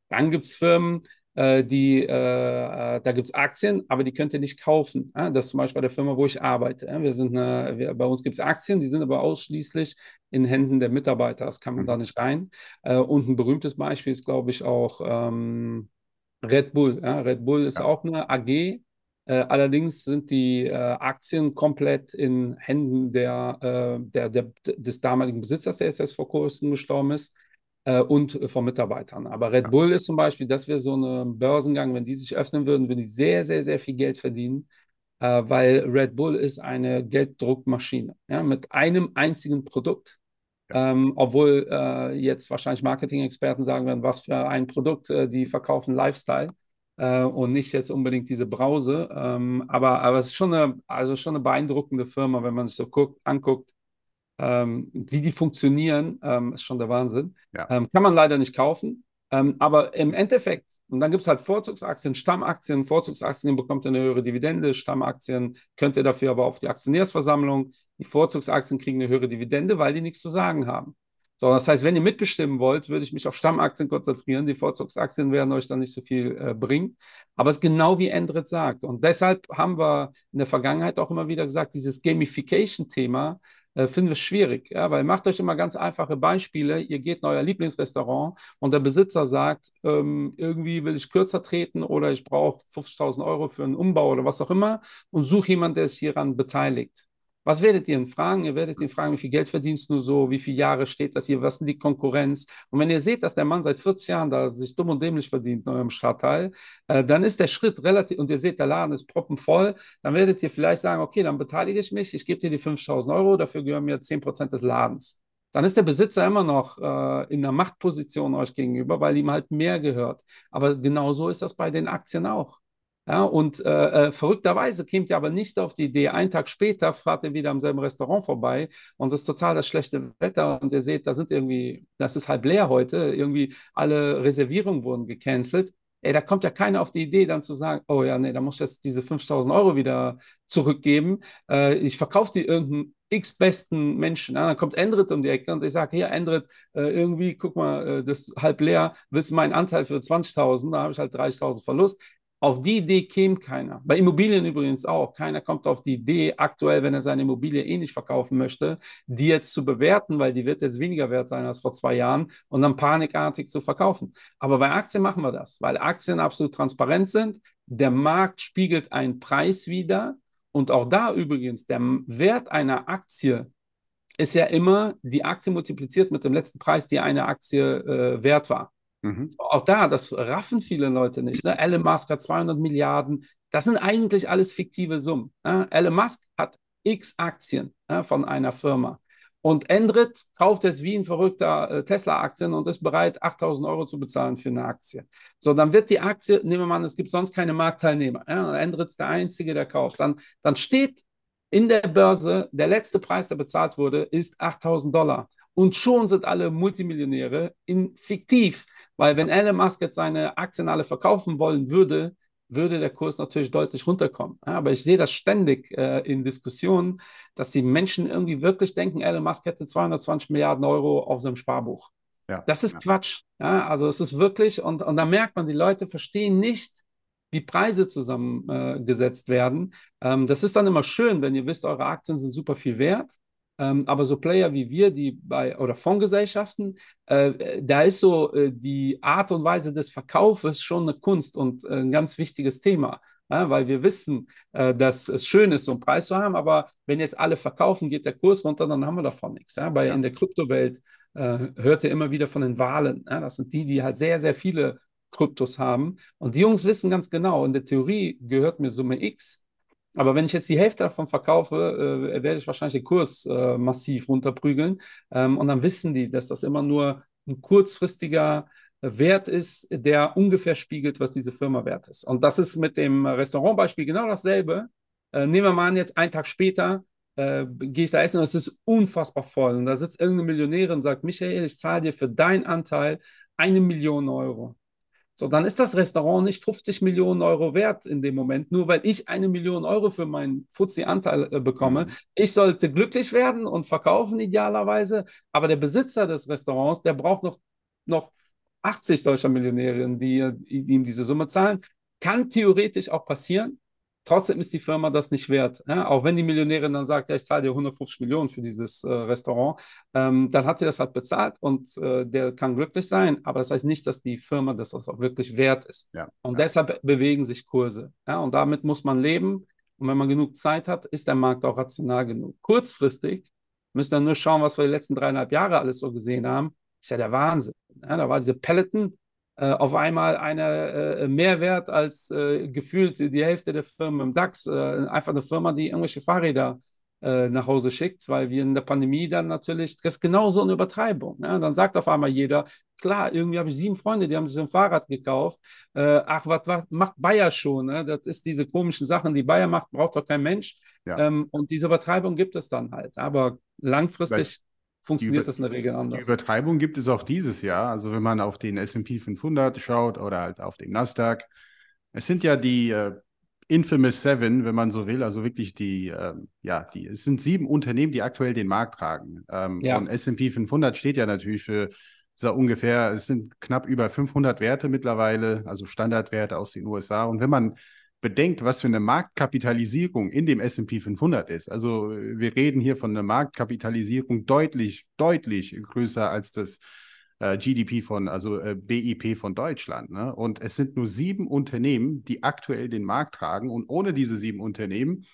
Dann gibt es Firmen, äh, die, äh, äh, da gibt es Aktien, aber die könnt ihr nicht kaufen. Das ist zum Beispiel bei der Firma, wo ich arbeite. Wir sind eine, wir, bei uns gibt es Aktien, die sind aber ausschließlich in Händen der Mitarbeiter. Das kann man mhm. da nicht rein. und ein berühmtes Beispiel ist, glaube ich, auch ähm, Red Bull. Red Bull ist auch eine AG, äh, allerdings sind die äh, Aktien komplett in Händen der, äh, der, der, des damaligen Besitzers, der jetzt vor kurzem gestorben ist äh, und von Mitarbeitern. Aber Red Bull ist zum Beispiel, dass wir so einen Börsengang, wenn die sich öffnen würden, würden die sehr, sehr, sehr viel Geld verdienen, äh, weil Red Bull ist eine Gelddruckmaschine ja, mit einem einzigen Produkt. Ähm, obwohl äh, jetzt wahrscheinlich Marketing-Experten sagen werden, was für ein Produkt, äh, die verkaufen Lifestyle äh, und nicht jetzt unbedingt diese Brause. Ähm, aber, aber es ist schon eine, also schon eine beeindruckende Firma, wenn man sich so guckt, anguckt, ähm, wie die funktionieren, ähm, ist schon der Wahnsinn. Ja. Ähm, kann man leider nicht kaufen. Ähm, aber im Endeffekt, und dann gibt es halt Vorzugsaktien, Stammaktien. Vorzugsaktien bekommt ihr eine höhere Dividende, Stammaktien könnt ihr dafür aber auf die Aktionärsversammlung. Die Vorzugsaktien kriegen eine höhere Dividende, weil die nichts zu sagen haben. So, das heißt, wenn ihr mitbestimmen wollt, würde ich mich auf Stammaktien konzentrieren. Die Vorzugsaktien werden euch dann nicht so viel äh, bringen. Aber es ist genau wie Endrit sagt. Und deshalb haben wir in der Vergangenheit auch immer wieder gesagt, dieses Gamification-Thema äh, finden wir schwierig. Ja, weil macht euch immer ganz einfache Beispiele. Ihr geht in euer Lieblingsrestaurant und der Besitzer sagt, ähm, irgendwie will ich kürzer treten oder ich brauche 50.000 Euro für einen Umbau oder was auch immer und suche jemanden, der sich hieran beteiligt. Was werdet ihr ihn fragen? Ihr werdet ihn fragen, wie viel Geld verdienst du so, wie viele Jahre steht das hier, was sind die Konkurrenz? Und wenn ihr seht, dass der Mann seit 40 Jahren da sich dumm und dämlich verdient in eurem Stadtteil, äh, dann ist der Schritt relativ, und ihr seht, der Laden ist proppenvoll, dann werdet ihr vielleicht sagen, okay, dann beteilige ich mich, ich gebe dir die 5000 Euro, dafür gehören mir 10% des Ladens. Dann ist der Besitzer immer noch äh, in einer Machtposition euch gegenüber, weil ihm halt mehr gehört. Aber genauso ist das bei den Aktien auch. Ja, und äh, äh, verrückterweise kommt ihr aber nicht auf die Idee, einen Tag später fahrt ihr wieder am selben Restaurant vorbei und es ist total das schlechte Wetter und ihr seht, da sind irgendwie, das ist halb leer heute, irgendwie alle Reservierungen wurden gecancelt. Ey, da kommt ja keiner auf die Idee, dann zu sagen, oh ja, nee, da muss ich jetzt diese 5000 Euro wieder zurückgeben. Äh, ich verkaufe die irgendeinen x-besten Menschen. Ja, dann kommt Endrit um die Ecke und ich sage, hier, Endrit, äh, irgendwie, guck mal, äh, das ist halb leer, willst du meinen Anteil für 20.000? Da habe ich halt 30.000 Verlust. Auf die Idee käme keiner. Bei Immobilien übrigens auch. Keiner kommt auf die Idee, aktuell, wenn er seine Immobilie eh nicht verkaufen möchte, die jetzt zu bewerten, weil die wird jetzt weniger wert sein als vor zwei Jahren und dann panikartig zu verkaufen. Aber bei Aktien machen wir das, weil Aktien absolut transparent sind. Der Markt spiegelt einen Preis wider. Und auch da übrigens, der Wert einer Aktie ist ja immer die Aktie multipliziert mit dem letzten Preis, die eine Aktie äh, wert war. Mhm. Auch da, das raffen viele Leute nicht. Ne? Elon Musk hat 200 Milliarden. Das sind eigentlich alles fiktive Summen. Ne? Elon Musk hat x Aktien ne, von einer Firma. Und Endrit kauft jetzt wie ein verrückter äh, Tesla-Aktien und ist bereit, 8000 Euro zu bezahlen für eine Aktie. So, dann wird die Aktie, nehmen wir an, es gibt sonst keine Marktteilnehmer. Ja, Endrit ist der Einzige, der kauft. Dann, dann steht in der Börse, der letzte Preis, der bezahlt wurde, ist 8000 Dollar. Und schon sind alle Multimillionäre in fiktiv. Weil wenn Elon Musk jetzt seine Aktien alle verkaufen wollen würde, würde der Kurs natürlich deutlich runterkommen. Aber ich sehe das ständig äh, in Diskussionen, dass die Menschen irgendwie wirklich denken, Elon Musk hätte 220 Milliarden Euro auf seinem Sparbuch. Ja, das ist ja. Quatsch. Ja, also es ist wirklich, und, und da merkt man, die Leute verstehen nicht, wie Preise zusammengesetzt äh, werden. Ähm, das ist dann immer schön, wenn ihr wisst, eure Aktien sind super viel wert. Ähm, aber so Player wie wir, die bei oder Fondsgesellschaften, äh, da ist so äh, die Art und Weise des Verkaufes schon eine Kunst und äh, ein ganz wichtiges Thema. Ja, weil wir wissen, äh, dass es schön ist, so einen Preis zu haben, aber wenn jetzt alle verkaufen, geht der Kurs runter, dann haben wir davon nichts. Ja? Bei, ja. In der Kryptowelt äh, hört ihr immer wieder von den Wahlen. Ja? Das sind die, die halt sehr, sehr viele Kryptos haben. Und die Jungs wissen ganz genau, in der Theorie gehört mir Summe X, aber wenn ich jetzt die Hälfte davon verkaufe, äh, werde ich wahrscheinlich den Kurs äh, massiv runterprügeln. Ähm, und dann wissen die, dass das immer nur ein kurzfristiger Wert ist, der ungefähr spiegelt, was diese Firma wert ist. Und das ist mit dem Restaurantbeispiel genau dasselbe. Äh, nehmen wir mal an, jetzt einen Tag später äh, gehe ich da essen und es ist unfassbar voll. Und da sitzt irgendeine Millionärin und sagt, Michael, ich zahle dir für deinen Anteil eine Million Euro. So, dann ist das Restaurant nicht 50 Millionen Euro wert in dem Moment, nur weil ich eine Million Euro für meinen Fuzzi-Anteil äh, bekomme. Mhm. Ich sollte glücklich werden und verkaufen idealerweise, aber der Besitzer des Restaurants, der braucht noch, noch 80 solcher Millionärinnen, die, die ihm diese Summe zahlen. Kann theoretisch auch passieren, Trotzdem ist die Firma das nicht wert. Ja? Auch wenn die Millionärin dann sagt, ja, ich zahle dir 150 Millionen für dieses äh, Restaurant, ähm, dann hat sie das halt bezahlt und äh, der kann glücklich sein. Aber das heißt nicht, dass die Firma das auch wirklich wert ist. Ja. Und ja. deshalb bewegen sich Kurse. Ja? Und damit muss man leben. Und wenn man genug Zeit hat, ist der Markt auch rational genug. Kurzfristig müsst ihr nur schauen, was wir die letzten dreieinhalb Jahre alles so gesehen haben. Ist ja der Wahnsinn. Ja? Da war diese Peloton, äh, auf einmal eine äh, Mehrwert als äh, gefühlt die Hälfte der Firmen im DAX. Äh, einfach eine Firma, die irgendwelche Fahrräder äh, nach Hause schickt, weil wir in der Pandemie dann natürlich, das ist genauso eine Übertreibung. Ja? Dann sagt auf einmal jeder, klar, irgendwie habe ich sieben Freunde, die haben sich ein Fahrrad gekauft. Äh, ach, was macht Bayer schon? Ne? Das ist diese komischen Sachen, die Bayer macht, braucht doch kein Mensch. Ja. Ähm, und diese Übertreibung gibt es dann halt. Aber langfristig funktioniert das in der Regel anders. Die Übertreibung gibt es auch dieses Jahr. Also wenn man auf den S&P 500 schaut oder halt auf den Nasdaq. Es sind ja die äh, Infamous Seven, wenn man so will, also wirklich die, äh, ja, die, es sind sieben Unternehmen, die aktuell den Markt tragen. Ähm, ja. Und S&P 500 steht ja natürlich für so ungefähr, es sind knapp über 500 Werte mittlerweile, also Standardwerte aus den USA. Und wenn man bedenkt, was für eine Marktkapitalisierung in dem S&P 500 ist. Also wir reden hier von einer Marktkapitalisierung deutlich, deutlich größer als das äh, GDP von, also äh, BIP von Deutschland. Ne? Und es sind nur sieben Unternehmen, die aktuell den Markt tragen. Und ohne diese sieben Unternehmen,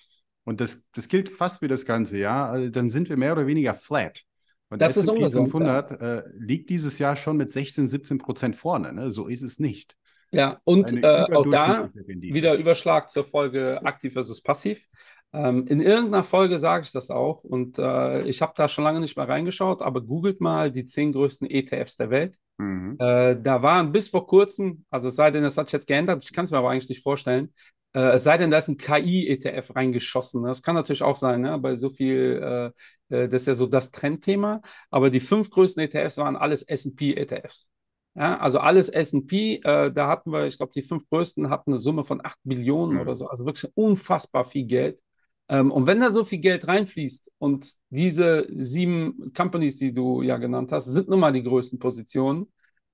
und das, das gilt fast für das ganze Jahr, also dann sind wir mehr oder weniger flat. Und das S&P 500 ja. äh, liegt dieses Jahr schon mit 16, 17 Prozent vorne. Ne? So ist es nicht. Ja, und äh, auch da wieder Überschlag zur Folge aktiv versus passiv. Ähm, in irgendeiner Folge sage ich das auch und äh, ich habe da schon lange nicht mehr reingeschaut, aber googelt mal die zehn größten ETFs der Welt. Mhm. Äh, da waren bis vor kurzem, also es sei denn, das hat sich jetzt geändert, ich kann es mir aber eigentlich nicht vorstellen, äh, es sei denn, da ist ein KI-ETF reingeschossen. Das kann natürlich auch sein, ne? bei so viel, äh, äh, das ist ja so das Trendthema, aber die fünf größten ETFs waren alles SP-ETFs. Ja, also alles SP, äh, da hatten wir, ich glaube, die fünf größten hatten eine Summe von 8 Billionen mhm. oder so, also wirklich unfassbar viel Geld. Ähm, und wenn da so viel Geld reinfließt und diese sieben Companies, die du ja genannt hast, sind nun mal die größten Positionen,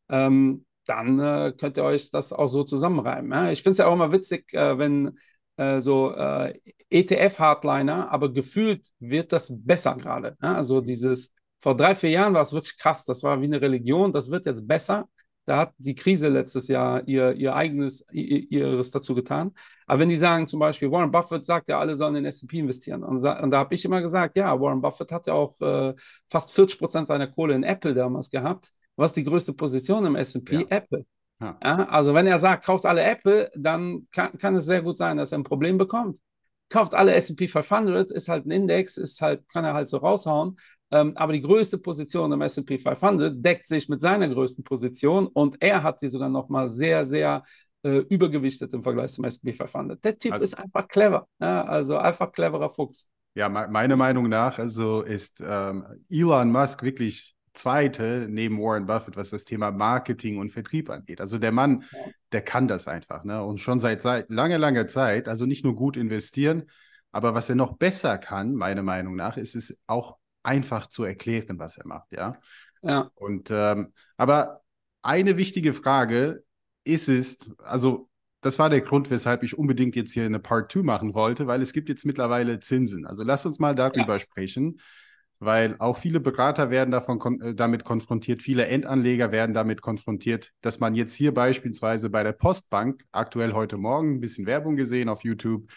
ähm, dann äh, könnt ihr euch das auch so zusammenreimen. Ja? Ich finde es ja auch immer witzig, äh, wenn äh, so äh, ETF-Hardliner, aber gefühlt wird das besser gerade. Ja? Also dieses vor drei, vier Jahren war es wirklich krass. Das war wie eine Religion. Das wird jetzt besser. Da hat die Krise letztes Jahr ihr, ihr eigenes, ihr, ihres dazu getan. Aber wenn die sagen, zum Beispiel, Warren Buffett sagt ja, alle sollen in S&P investieren. Und, und da habe ich immer gesagt, ja, Warren Buffett hat ja auch äh, fast 40 Prozent seiner Kohle in Apple damals gehabt. Was ist die größte Position im S&P? Ja. Apple. Ja. Ja, also wenn er sagt, kauft alle Apple, dann kann, kann es sehr gut sein, dass er ein Problem bekommt kauft alle S&P 500, ist halt ein Index, ist halt, kann er halt so raushauen. Ähm, aber die größte Position im S&P 500 deckt sich mit seiner größten Position und er hat die sogar noch mal sehr, sehr äh, übergewichtet im Vergleich zum S&P 500. Der Typ also, ist einfach clever, ja, also einfach cleverer Fuchs. Ja, meiner Meinung nach also ist ähm, Elon Musk wirklich Zweite neben Warren Buffett, was das Thema Marketing und Vertrieb angeht. Also der Mann, der kann das einfach, ne? Und schon seit, seit langer, langer Zeit, also nicht nur gut investieren, aber was er noch besser kann, meiner Meinung nach, ist es auch einfach zu erklären, was er macht, ja. Ja. Und ähm, aber eine wichtige Frage ist es, also das war der Grund, weshalb ich unbedingt jetzt hier eine Part 2 machen wollte, weil es gibt jetzt mittlerweile Zinsen. Also lass uns mal darüber ja. sprechen. weil auch viele Berater werden davon kon äh, damit konfrontiert, viele Endanleger werden damit konfrontiert, dass man jetzt hier beispielsweise bei der Postbank aktuell heute Morgen ein bisschen Werbung gesehen auf YouTube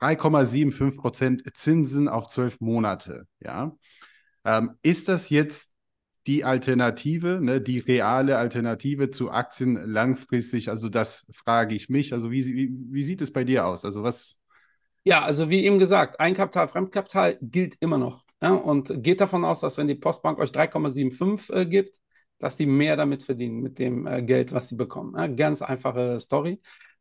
3,75 Prozent Zinsen auf zwölf Monate. Ja, ähm, ist das jetzt die Alternative, ne, die reale Alternative zu Aktien langfristig? Also das frage ich mich. Also wie, wie, wie sieht es bei dir aus? Also was? Ja, also wie eben gesagt, Eigenkapital, Fremdkapital gilt immer noch. Ja, und geht davon aus, dass wenn die Postbank euch 3,75 äh, gibt, dass die mehr damit verdienen, mit dem äh, Geld, was sie bekommen. Ja, ganz einfache Story.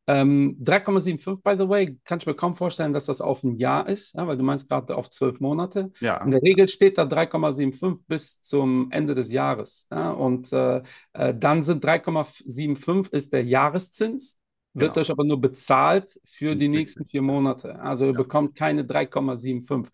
Ähm, 3,75, by the way, kann ich mir kaum vorstellen, dass das auf ein Jahr ist, ja, weil du meinst gerade auf zwölf Monate. Ja. In der Regel steht da 3,75 bis zum Ende des Jahres. Ja, und äh, äh, dann sind 3,75 ist der Jahreszins, wird Genau. euch aber nur bezahlt für die nächsten vier Monate. Also ihr Ja. bekommt keine 3,75.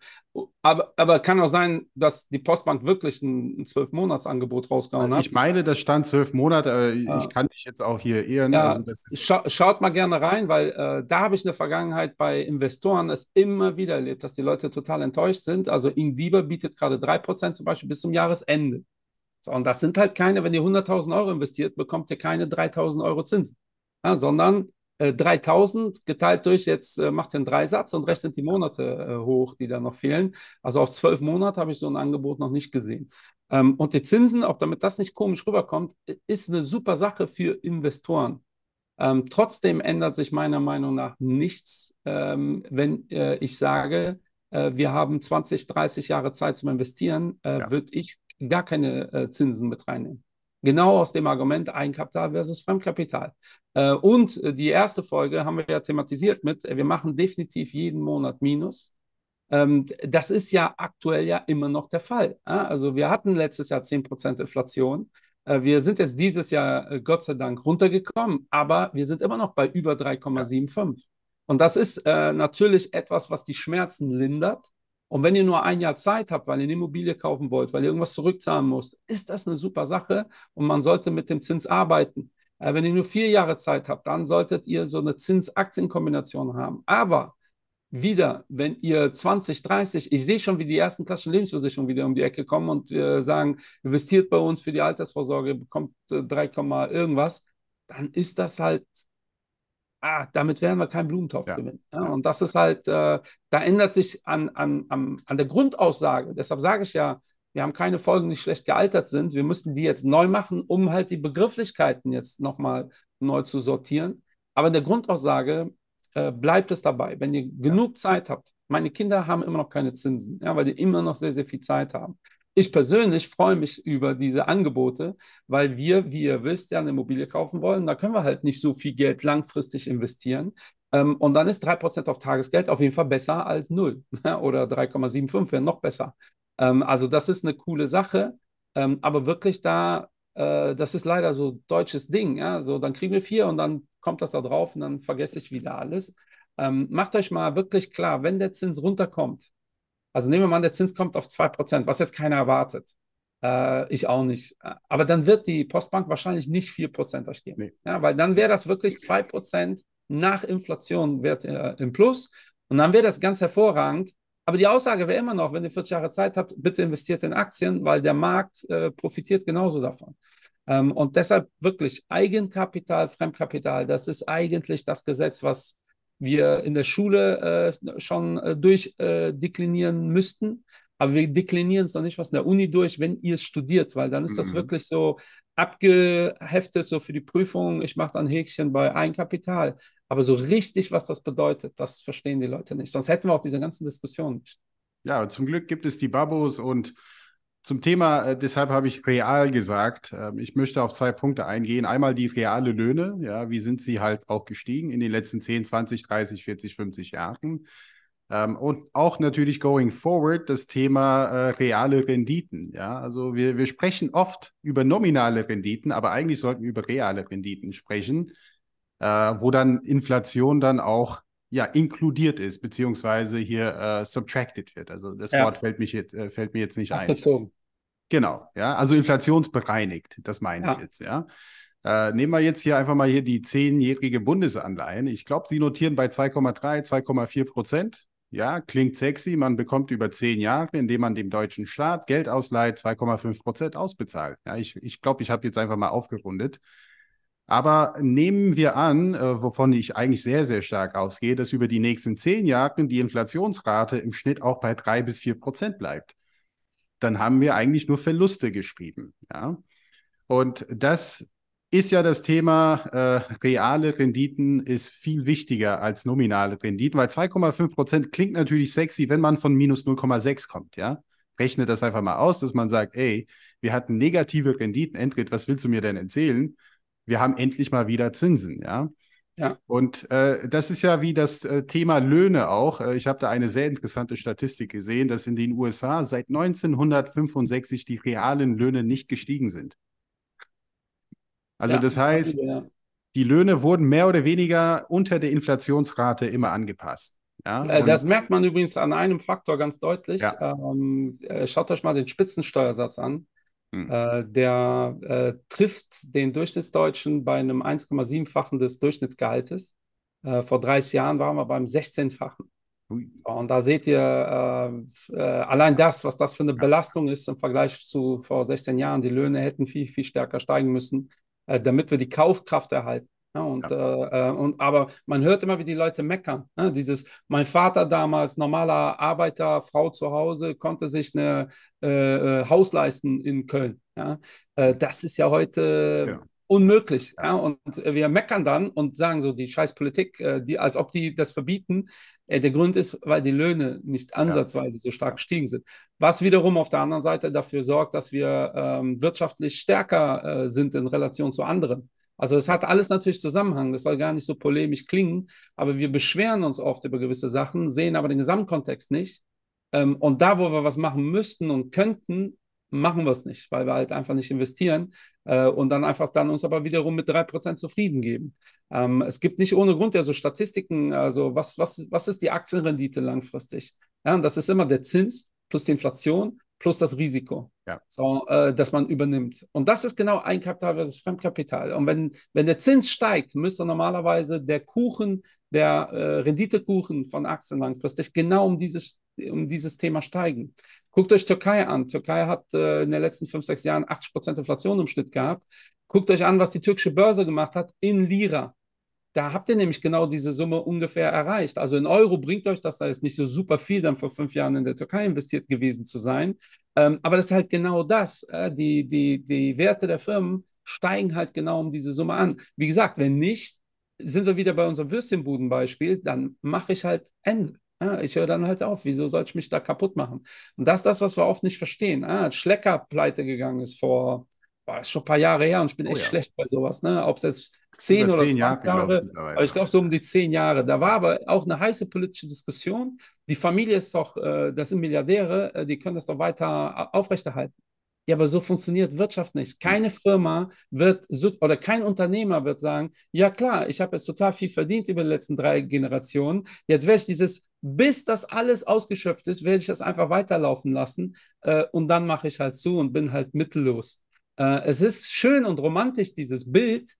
Aber, aber kann auch sein, dass die Postbank wirklich ein, 12-Monats-Angebot rausgehauen hat. Ich meine, das stand zwölf Monate, Ja. ich kann dich jetzt auch hier irren. Ja, also Scha schaut mal gerne rein, weil äh, da habe ich in der Vergangenheit bei Investoren es immer wieder erlebt, dass die Leute total enttäuscht sind. Also Ingdiba bietet gerade 3% zum Beispiel bis zum Jahresende. So, und das sind halt keine, wenn ihr 100.000 Euro investiert, bekommt ihr keine 3.000 Euro Zinsen, ja, sondern äh, 3.000 geteilt durch, jetzt äh, macht einen Dreisatz und rechnet die Monate äh, hoch, die da noch fehlen. Also auf zwölf Monate habe ich so ein Angebot noch nicht gesehen. Ähm, und die Zinsen, auch damit das nicht komisch rüberkommt, ist eine super Sache für Investoren. Ähm, trotzdem ändert sich meiner Meinung nach nichts, ähm, wenn äh, ich sage, äh, wir haben 20, 30 Jahre Zeit zum Investieren, äh, Ja. würde ich gar keine äh, Zinsen mit reinnehmen. Genau aus dem Argument Eigenkapital versus Fremdkapital. Äh, und äh, die erste Folge haben wir ja thematisiert mit, äh, wir machen definitiv jeden Monat Minus. Ähm, das ist ja aktuell ja immer noch der Fall. Also wir hatten letztes Jahr 10% Inflation. Wir sind jetzt dieses Jahr Gott sei Dank runtergekommen, aber wir sind immer noch bei über 3,75. Und das ist natürlich etwas, was die Schmerzen lindert. Und wenn ihr nur ein Jahr Zeit habt, weil ihr eine Immobilie kaufen wollt, weil ihr irgendwas zurückzahlen müsst, ist das eine super Sache und man sollte mit dem Zins arbeiten. Äh, wenn ihr nur vier Jahre Zeit habt, dann solltet ihr so eine Zins-Aktien-Kombination haben. Aber wieder, wenn ihr 20, 30, ich sehe schon, wie die ersten klassischen Lebensversicherungen wieder um die Ecke kommen und äh, sagen, investiert bei uns für die Altersvorsorge, bekommt äh, 3, Komma irgendwas, dann ist das halt, ah, damit werden wir keinen Blumentopf Ja. gewinnen. Ja, und das ist halt, äh, da ändert sich an, an, an, an der Grundaussage, deshalb sage ich ja, wir haben keine Folgen, die schlecht gealtert sind. Wir müssten die jetzt neu machen, um halt die Begrifflichkeiten jetzt nochmal neu zu sortieren. Aber in der Grundaussage äh, bleibt es dabei. Wenn ihr genug Zeit habt, meine Kinder haben immer noch keine Zinsen, ja, weil die immer noch sehr, sehr viel Zeit haben. Ich persönlich freue mich über diese Angebote, weil wir, wie ihr wisst, ja eine Immobilie kaufen wollen. Da können wir halt nicht so viel Geld langfristig investieren. Ähm, und dann ist 3% auf Tagesgeld auf jeden Fall besser als 0 oder 3,75 wäre noch besser. Ähm, also das ist eine coole Sache. Ähm, aber wirklich da, äh, das ist leider so deutsches Ding. Ja? So, dann kriegen wir vier und dann kommt das da drauf und dann vergesse ich wieder alles. Macht euch mal wirklich klar, wenn der Zins runterkommt, also nehmen wir mal an, der Zins kommt auf 2%, was jetzt keiner erwartet. Äh, ich auch nicht. Aber dann wird die Postbank wahrscheinlich nicht 4% euch geben. Nee. Ja, weil dann wäre das wirklich 2% nach Inflation wird, äh, im Plus. Und dann wäre das ganz hervorragend. Aber die Aussage wäre immer noch, wenn ihr 40 Jahre Zeit habt, bitte investiert in Aktien, weil der Markt äh, profitiert genauso davon. Ähm, und deshalb wirklich Eigenkapital, Fremdkapital, das ist eigentlich das Gesetz, was wir in der Schule äh, schon äh, durchdeklinieren müssten. Aber wir deklinieren es noch nicht was in der Uni durch, wenn ihr es studiert, weil dann ist das Mhm. wirklich so abgeheftet, so für die Prüfung. Ich mache dann Häkchen bei Eigenkapital. Aber so richtig, was das bedeutet, das verstehen die Leute nicht. Sonst hätten wir auch diese ganzen Diskussionen nicht. Ja, zum Glück gibt es die Babos und zum Thema, äh, deshalb habe ich real gesagt, ähm, ich möchte auf zwei Punkte eingehen. Einmal die reale Löhne, ja, wie sind sie halt auch gestiegen in den letzten 10, 20, 30, 40, 50 Jahren? Ähm, und auch natürlich going forward das Thema äh, reale Renditen. Ja, also wir, wir sprechen oft über nominale Renditen, aber eigentlich sollten wir über reale Renditen sprechen, äh, wo dann Inflation dann auch ja, inkludiert ist, beziehungsweise hier äh, subtracted wird. Also das Ja. Wort fällt, mich jetzt, äh, fällt mir jetzt nicht ein. Abgezogen. Genau, ja, also inflationsbereinigt, das meine Ja. ich jetzt, ja. Äh, nehmen wir jetzt hier einfach mal hier die zehnjährige Bundesanleihen. Ich glaube, sie notieren bei 2,3, 2,4 Prozent. Ja, klingt sexy. Man bekommt über zehn Jahre, indem man dem deutschen Staat Geld ausleiht, 2,5 Prozent ausbezahlt. Ja, ich glaube, ich, glaub, ich habe jetzt einfach mal aufgerundet. Aber nehmen wir an, äh, wovon ich eigentlich sehr, sehr stark ausgehe, dass über die nächsten zehn Jahre die Inflationsrate im Schnitt auch bei drei bis vier Prozent bleibt. Dann haben wir eigentlich nur Verluste geschrieben. Ja? Und das ist ja das Thema, äh, reale Renditen ist viel wichtiger als nominale Renditen, weil 2,5 Prozent klingt natürlich sexy, wenn man von minus 0,6 kommt, ja. Rechne das einfach mal aus, dass man sagt, ey, wir hatten negative Renditen, Endrit, was willst du mir denn erzählen? Wir haben endlich mal wieder Zinsen, ja. Ja. Und äh, das ist ja wie das äh, Thema Löhne auch. Äh, ich habe da eine sehr interessante Statistik gesehen, dass in den USA seit 1965 die realen Löhne nicht gestiegen sind. Also ja, das heißt, ja. die Löhne wurden mehr oder weniger unter der Inflationsrate immer angepasst. Ja, äh, das merkt man übrigens an einem Faktor ganz deutlich. Ja. Ähm, äh, schaut euch mal den Spitzensteuersatz an. Hm. Äh, der äh, trifft den Durchschnittsdeutschen bei einem 1,7-fachen des Durchschnittsgehaltes. Äh, vor 30 Jahren waren wir beim 16-fachen. So, und da seht ihr äh, äh, allein das, was das für eine Belastung ist im Vergleich zu vor 16 Jahren. Die Löhne hätten viel, viel stärker steigen müssen, damit wir die Kaufkraft erhalten. Ja, und, ja. Äh, äh, und, aber man hört immer, wie die Leute meckern. Ne? Dieses, mein Vater damals, normaler Arbeiter, Frau zu Hause, konnte sich eine äh, äh Haus leisten in Köln. Ja? Äh, das ist ja heute ja. unmöglich. Ja? Und wir meckern dann und sagen so, die Scheißpolitik, die, als ob die das verbieten. der Grund ist, weil die Löhne nicht ansatzweise so stark gestiegen sind. Was wiederum auf der anderen Seite dafür sorgt, dass wir ähm, wirtschaftlich stärker sind in Relation zu anderen. Also es hat alles natürlich Zusammenhang, das soll gar nicht so polemisch klingen, aber wir beschweren uns oft über gewisse Sachen, sehen aber den Gesamtkontext nicht. Ähm, und da, wo wir was machen müssten und könnten, machen wir es nicht, weil wir halt einfach nicht investieren äh, und dann einfach dann uns aber wiederum mit 3% zufrieden geben. Ähm, es gibt nicht ohne Grund ja so Statistiken, also was, was, was ist die Aktienrendite langfristig? Ja, und das ist immer der Zins plus die Inflation plus das Risiko, ja. so, äh, das man übernimmt. Und das ist genau Eigenkapital versus Fremdkapital. Und wenn, wenn der Zins steigt, müsste normalerweise der Kuchen, der äh, Renditekuchen von Aktien langfristig genau um dieses, um dieses Thema steigen. Guckt euch Türkei an. Türkei hat äh, in den letzten fünf, sechs Jahren 80% Inflation im Schnitt gehabt. Guckt euch an, was die türkische Börse gemacht hat in Lira. Da habt ihr nämlich genau diese Summe ungefähr erreicht. Also in Euro bringt euch das da jetzt nicht so super viel, dann vor fünf Jahren in der Türkei investiert gewesen zu sein. Ähm, aber das ist halt genau das. Äh, die, die, die Werte der Firmen steigen halt genau um diese Summe an. Wie gesagt, wenn nicht, sind wir wieder bei unserem Würstchenbudenbeispiel, dann mache ich halt Ende. Ja, ich höre dann halt auf. Wieso soll ich mich da kaputt machen? Und das ist das, was wir oft nicht verstehen. Ah, Schlecker pleite gegangen ist vor, war schon ein paar Jahre her und ich bin oh, echt ja. schlecht bei sowas. Ne? Ob es jetzt zehn oder zehn Jahre, Jahre ich, aber ich glaube so um die zehn Jahre. Da war aber auch eine heiße politische Diskussion. Die Familie ist doch, äh, das sind Milliardäre, äh, die können das doch weiter aufrechterhalten. Ja, aber so funktioniert Wirtschaft nicht. Keine Firma wird oder kein Unternehmer wird sagen, ja klar, ich habe jetzt total viel verdient über die letzten drei Generationen. Jetzt werde ich dieses, bis das alles ausgeschöpft ist, werde ich das einfach weiterlaufen lassen äh, und dann mache ich halt zu und bin halt mittellos. Äh, es ist schön und romantisch, dieses Bild,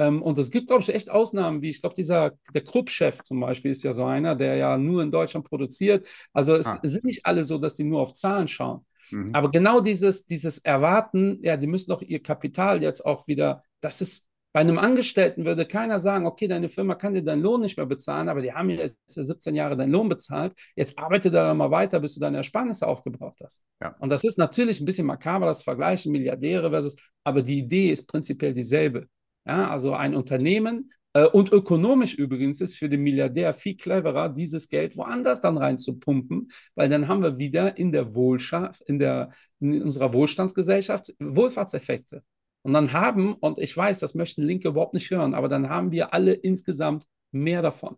ähm, und es gibt, glaube ich, echt Ausnahmen, wie ich glaube, dieser, der Krupp-Chef zum Beispiel ist ja so einer, der ja nur in Deutschland produziert. Also es ah. sind nicht alle so, dass die nur auf Zahlen schauen. Mhm. Aber genau dieses, dieses Erwarten, ja, die müssen doch ihr Kapital jetzt auch wieder, das ist, bei einem Angestellten würde keiner sagen, okay, deine Firma kann dir deinen Lohn nicht mehr bezahlen, aber die haben jetzt 17 Jahre deinen Lohn bezahlt, jetzt arbeite da mal weiter, bis du deine Ersparnisse aufgebraucht hast. Ja. Und das ist natürlich ein bisschen makaber, das Vergleichen, Milliardäre versus, aber die Idee ist prinzipiell dieselbe. Ja, also ein Unternehmen äh, und ökonomisch übrigens ist für den Milliardär viel cleverer, dieses Geld woanders dann reinzupumpen, weil dann haben wir wieder in der Wohlschaft, in, der, in unserer Wohlstandsgesellschaft Wohlfahrtseffekte. Und dann haben, und ich weiß, das möchten Linke überhaupt nicht hören, aber dann haben wir alle insgesamt mehr davon.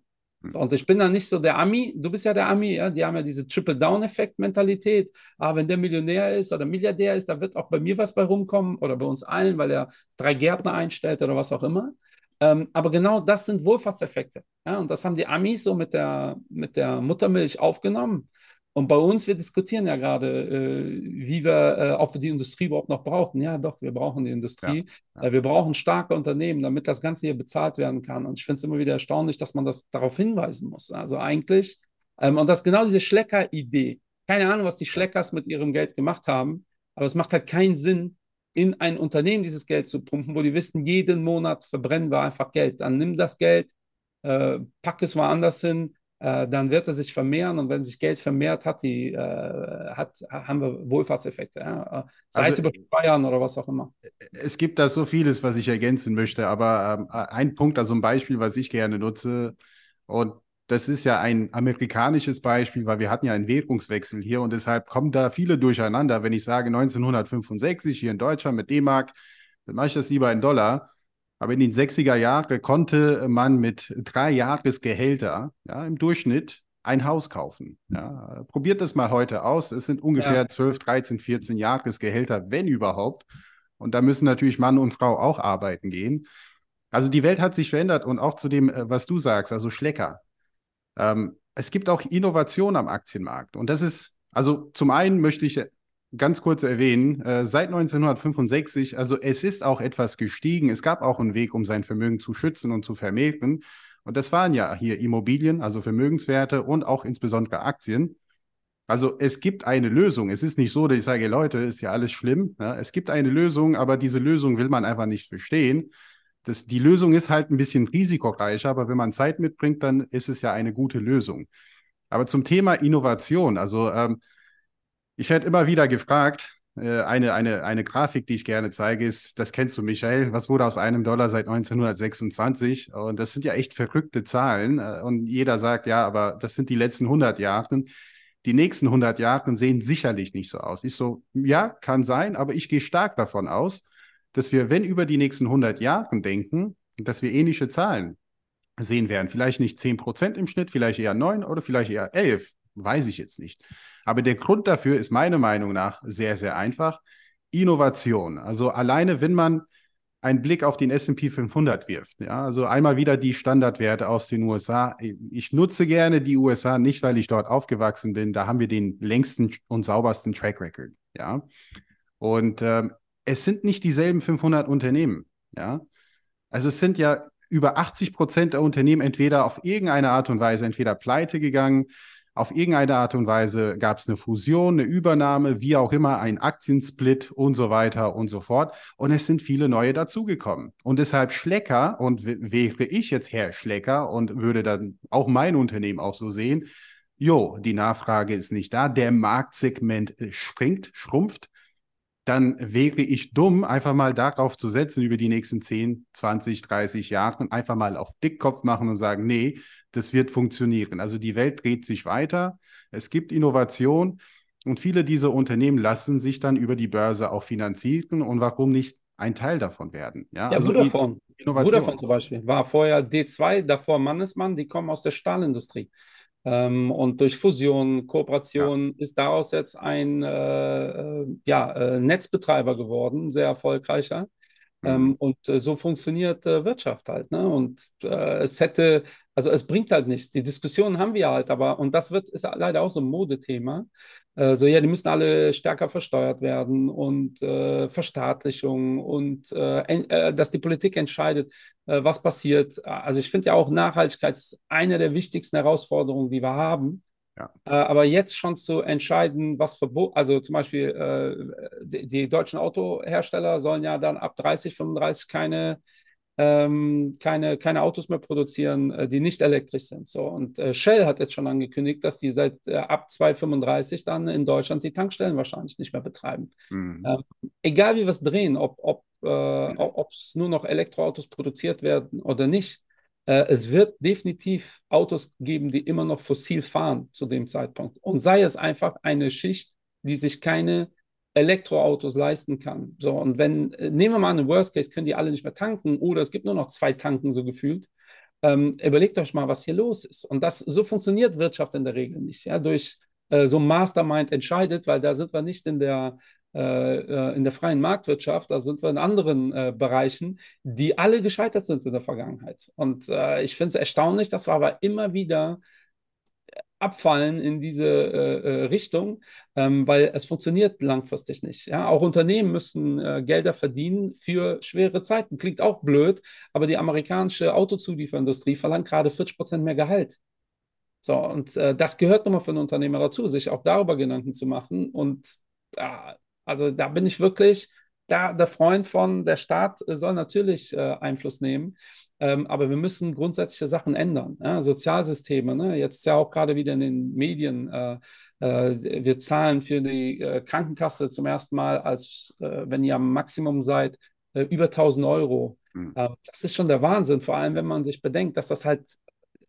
Und ich bin dann nicht so der Ami, du bist ja der Ami, ja? die haben ja diese Triple-Down-Effekt-Mentalität. Ah, wenn der Millionär ist oder Milliardär ist, da wird auch bei mir was bei rumkommen oder bei uns allen, weil er drei Gärtner einstellt oder was auch immer. Ähm, aber genau das sind Wohlfahrtseffekte. Ja? Und das haben die Amis so mit der, mit der Muttermilch aufgenommen. Und bei uns, wir diskutieren ja gerade, äh, wie wir, äh, ob wir die Industrie überhaupt noch brauchen. Ja, doch, wir brauchen die Industrie. Ja, ja. Äh, wir brauchen starke Unternehmen, damit das Ganze hier bezahlt werden kann. Und ich finde es immer wieder erstaunlich, dass man das darauf hinweisen muss. Also eigentlich Ähm, und das ist genau diese Schlecker-Idee. Keine Ahnung, was die Schleckers mit ihrem Geld gemacht haben, aber es macht halt keinen Sinn, in ein Unternehmen dieses Geld zu pumpen, wo die wissen, jeden Monat verbrennen wir einfach Geld. Dann nimm das Geld, äh, pack es woanders hin, äh, dann wird es sich vermehren und wenn sich Geld vermehrt, hat die, äh, hat, haben wir Wohlfahrtseffekte. Ja? Äh, sei also, es über Steuern oder was auch immer. Es gibt da so vieles, was ich ergänzen möchte, aber ähm, ein Punkt, also ein Beispiel, was ich gerne nutze, und das ist ja ein amerikanisches Beispiel, weil wir hatten ja einen Währungswechsel hier und deshalb kommen da viele durcheinander. Wenn ich sage 1965 hier in Deutschland mit D-Mark, dann mache ich das lieber in Dollar. Aber in den 60er Jahren konnte man mit drei Jahresgehälter ja, im Durchschnitt ein Haus kaufen. Ja. Probiert das mal heute aus. Es sind ungefähr ja. 12, 13, 14 Jahresgehälter, wenn überhaupt. Und da müssen natürlich Mann und Frau auch arbeiten gehen. Also die Welt hat sich verändert und auch zu dem, äh, was du sagst, also Schlecker. Ähm, es gibt auch Innovation am Aktienmarkt. Und das ist, also zum einen möchte ich ganz kurz erwähnen, äh, seit 1965, also es ist auch etwas gestiegen. Es gab auch einen Weg, um sein Vermögen zu schützen und zu vermehren. Und das waren ja hier Immobilien, also Vermögenswerte und auch insbesondere Aktien. Also es gibt eine Lösung. Es ist nicht so, dass ich sage, Leute, ist ja alles schlimm. Ja, es gibt eine Lösung, aber diese Lösung will man einfach nicht verstehen. Das, die Lösung ist halt ein bisschen risikoreicher, aber wenn man Zeit mitbringt, dann ist es ja eine gute Lösung. Aber zum Thema Innovation, also ähm, ich werde immer wieder gefragt, äh, eine, eine, eine Grafik, die ich gerne zeige, ist, das kennst du, Michael, was wurde aus einem Dollar seit 1926? Und das sind ja echt verrückte Zahlen. Äh, und jeder sagt, ja, aber das sind die letzten 100 Jahre. Die nächsten 100 Jahre sehen sicherlich nicht so aus. Ich so, ja, kann sein, aber ich gehe stark davon aus, dass wir, wenn über die nächsten 100 Jahre denken, dass wir ähnliche Zahlen sehen werden. Vielleicht nicht 10 Prozent im Schnitt, vielleicht eher 9 oder vielleicht eher 11. Weiß ich jetzt nicht. Aber der Grund dafür ist meiner Meinung nach sehr, sehr einfach. Innovation. Also alleine, wenn man einen Blick auf den S&P 500 wirft. Ja, also einmal wieder die Standardwerte aus den USA. Ich nutze gerne die USA nicht, weil ich dort aufgewachsen bin. Da haben wir den längsten und saubersten Track Record. Ja, und ähm, es sind nicht dieselben 500 Unternehmen. Ja, also es sind ja über 80 Prozent der Unternehmen entweder auf irgendeine Art und Weise entweder pleite gegangen, auf irgendeine Art und Weise gab es eine Fusion, eine Übernahme, wie auch immer, ein Aktiensplit und so weiter und so fort. Und es sind viele neue dazugekommen. Und deshalb Schlecker, und wäre ich jetzt Herr Schlecker und würde dann auch mein Unternehmen auch so sehen, jo, die Nachfrage ist nicht da, der Marktsegment äh, springt, schrumpft, dann wäre ich dumm, einfach mal darauf zu setzen, über die nächsten 10, 20, 30 Jahre, einfach mal auf Dickkopf machen und sagen, nee, das wird funktionieren. Also die Welt dreht sich weiter, es gibt Innovation und viele dieser Unternehmen lassen sich dann über die Börse auch finanzieren und warum nicht ein Teil davon werden? Ja, ja also Vodafone. Innovation. Vodafone zum Beispiel war vorher D2, davor Mannesmann, die kommen aus der Stahlindustrie. Ähm, und durch Fusion, Kooperation ja. ist daraus jetzt ein äh, äh ja, äh, Netzbetreiber geworden, sehr erfolgreicher. Ähm, mhm. und äh, so funktioniert äh, Wirtschaft halt. Ne? Und äh, es hätte, also es bringt halt nichts. Die Diskussionen haben wir halt, aber, und das wird, ist leider auch so ein Modethema. Äh, so, ja, die müssen alle stärker versteuert werden und äh, Verstaatlichung und äh, dass die Politik entscheidet, was passiert. Also ich finde ja auch Nachhaltigkeit ist eine der wichtigsten Herausforderungen, die wir haben. Ja. Äh, aber jetzt schon zu entscheiden, was verboten, also zum Beispiel äh, die, die, deutschen Autohersteller sollen ja dann ab 30, 35 keine, ähm, keine, keine Autos mehr produzieren, äh, die nicht elektrisch sind. So. Und äh, Shell hat jetzt schon angekündigt, dass die seit äh, ab 2035 dann in Deutschland die Tankstellen wahrscheinlich nicht mehr betreiben. Mhm. Ähm, egal wie wir es drehen, ob, ob, äh, ob es nur noch Elektroautos produziert werden oder nicht, es wird definitiv Autos geben, die immer noch fossil fahren zu dem Zeitpunkt. Und sei es einfach eine Schicht, die sich keine Elektroautos leisten kann. So, und wenn, äh, nehmen wir mal einen Worst Case, können die alle nicht mehr tanken oder es gibt nur noch zwei Tanken, so gefühlt. Ähm, überlegt euch mal, was hier los ist. Und das, so funktioniert Wirtschaft in der Regel nicht. Ja, durch äh, so ein Mastermind entscheidet, weil da sind wir nicht in der äh, äh, in der freien Marktwirtschaft, da sind wir in anderen äh, Bereichen, die alle gescheitert sind in der Vergangenheit. Und äh, ich finde es erstaunlich, dass wir aber immer wieder abfallen in diese äh, Richtung, ähm, weil es funktioniert langfristig nicht. Ja? Auch Unternehmen müssen äh, Gelder verdienen für schwere Zeiten. Klingt auch blöd, aber die amerikanische Autozulieferindustrie verlangt gerade 40 Prozent mehr Gehalt. So, und äh, das gehört nochmal für einen Unternehmer dazu, sich auch darüber Gedanken zu machen. Und äh, also da bin ich wirklich da, der Freund von, der Staat soll natürlich äh, Einfluss nehmen, ähm, aber wir müssen grundsätzliche Sachen ändern. Ja? Sozialsysteme, ne? jetzt ist ja auch gerade wieder in den Medien, äh, äh, wir zahlen für die äh, Krankenkasse zum ersten Mal, als äh, wenn ihr am Maximum seid, äh, über 1000 Euro. Mhm. das ist schon der Wahnsinn, vor allem wenn man sich bedenkt, dass das halt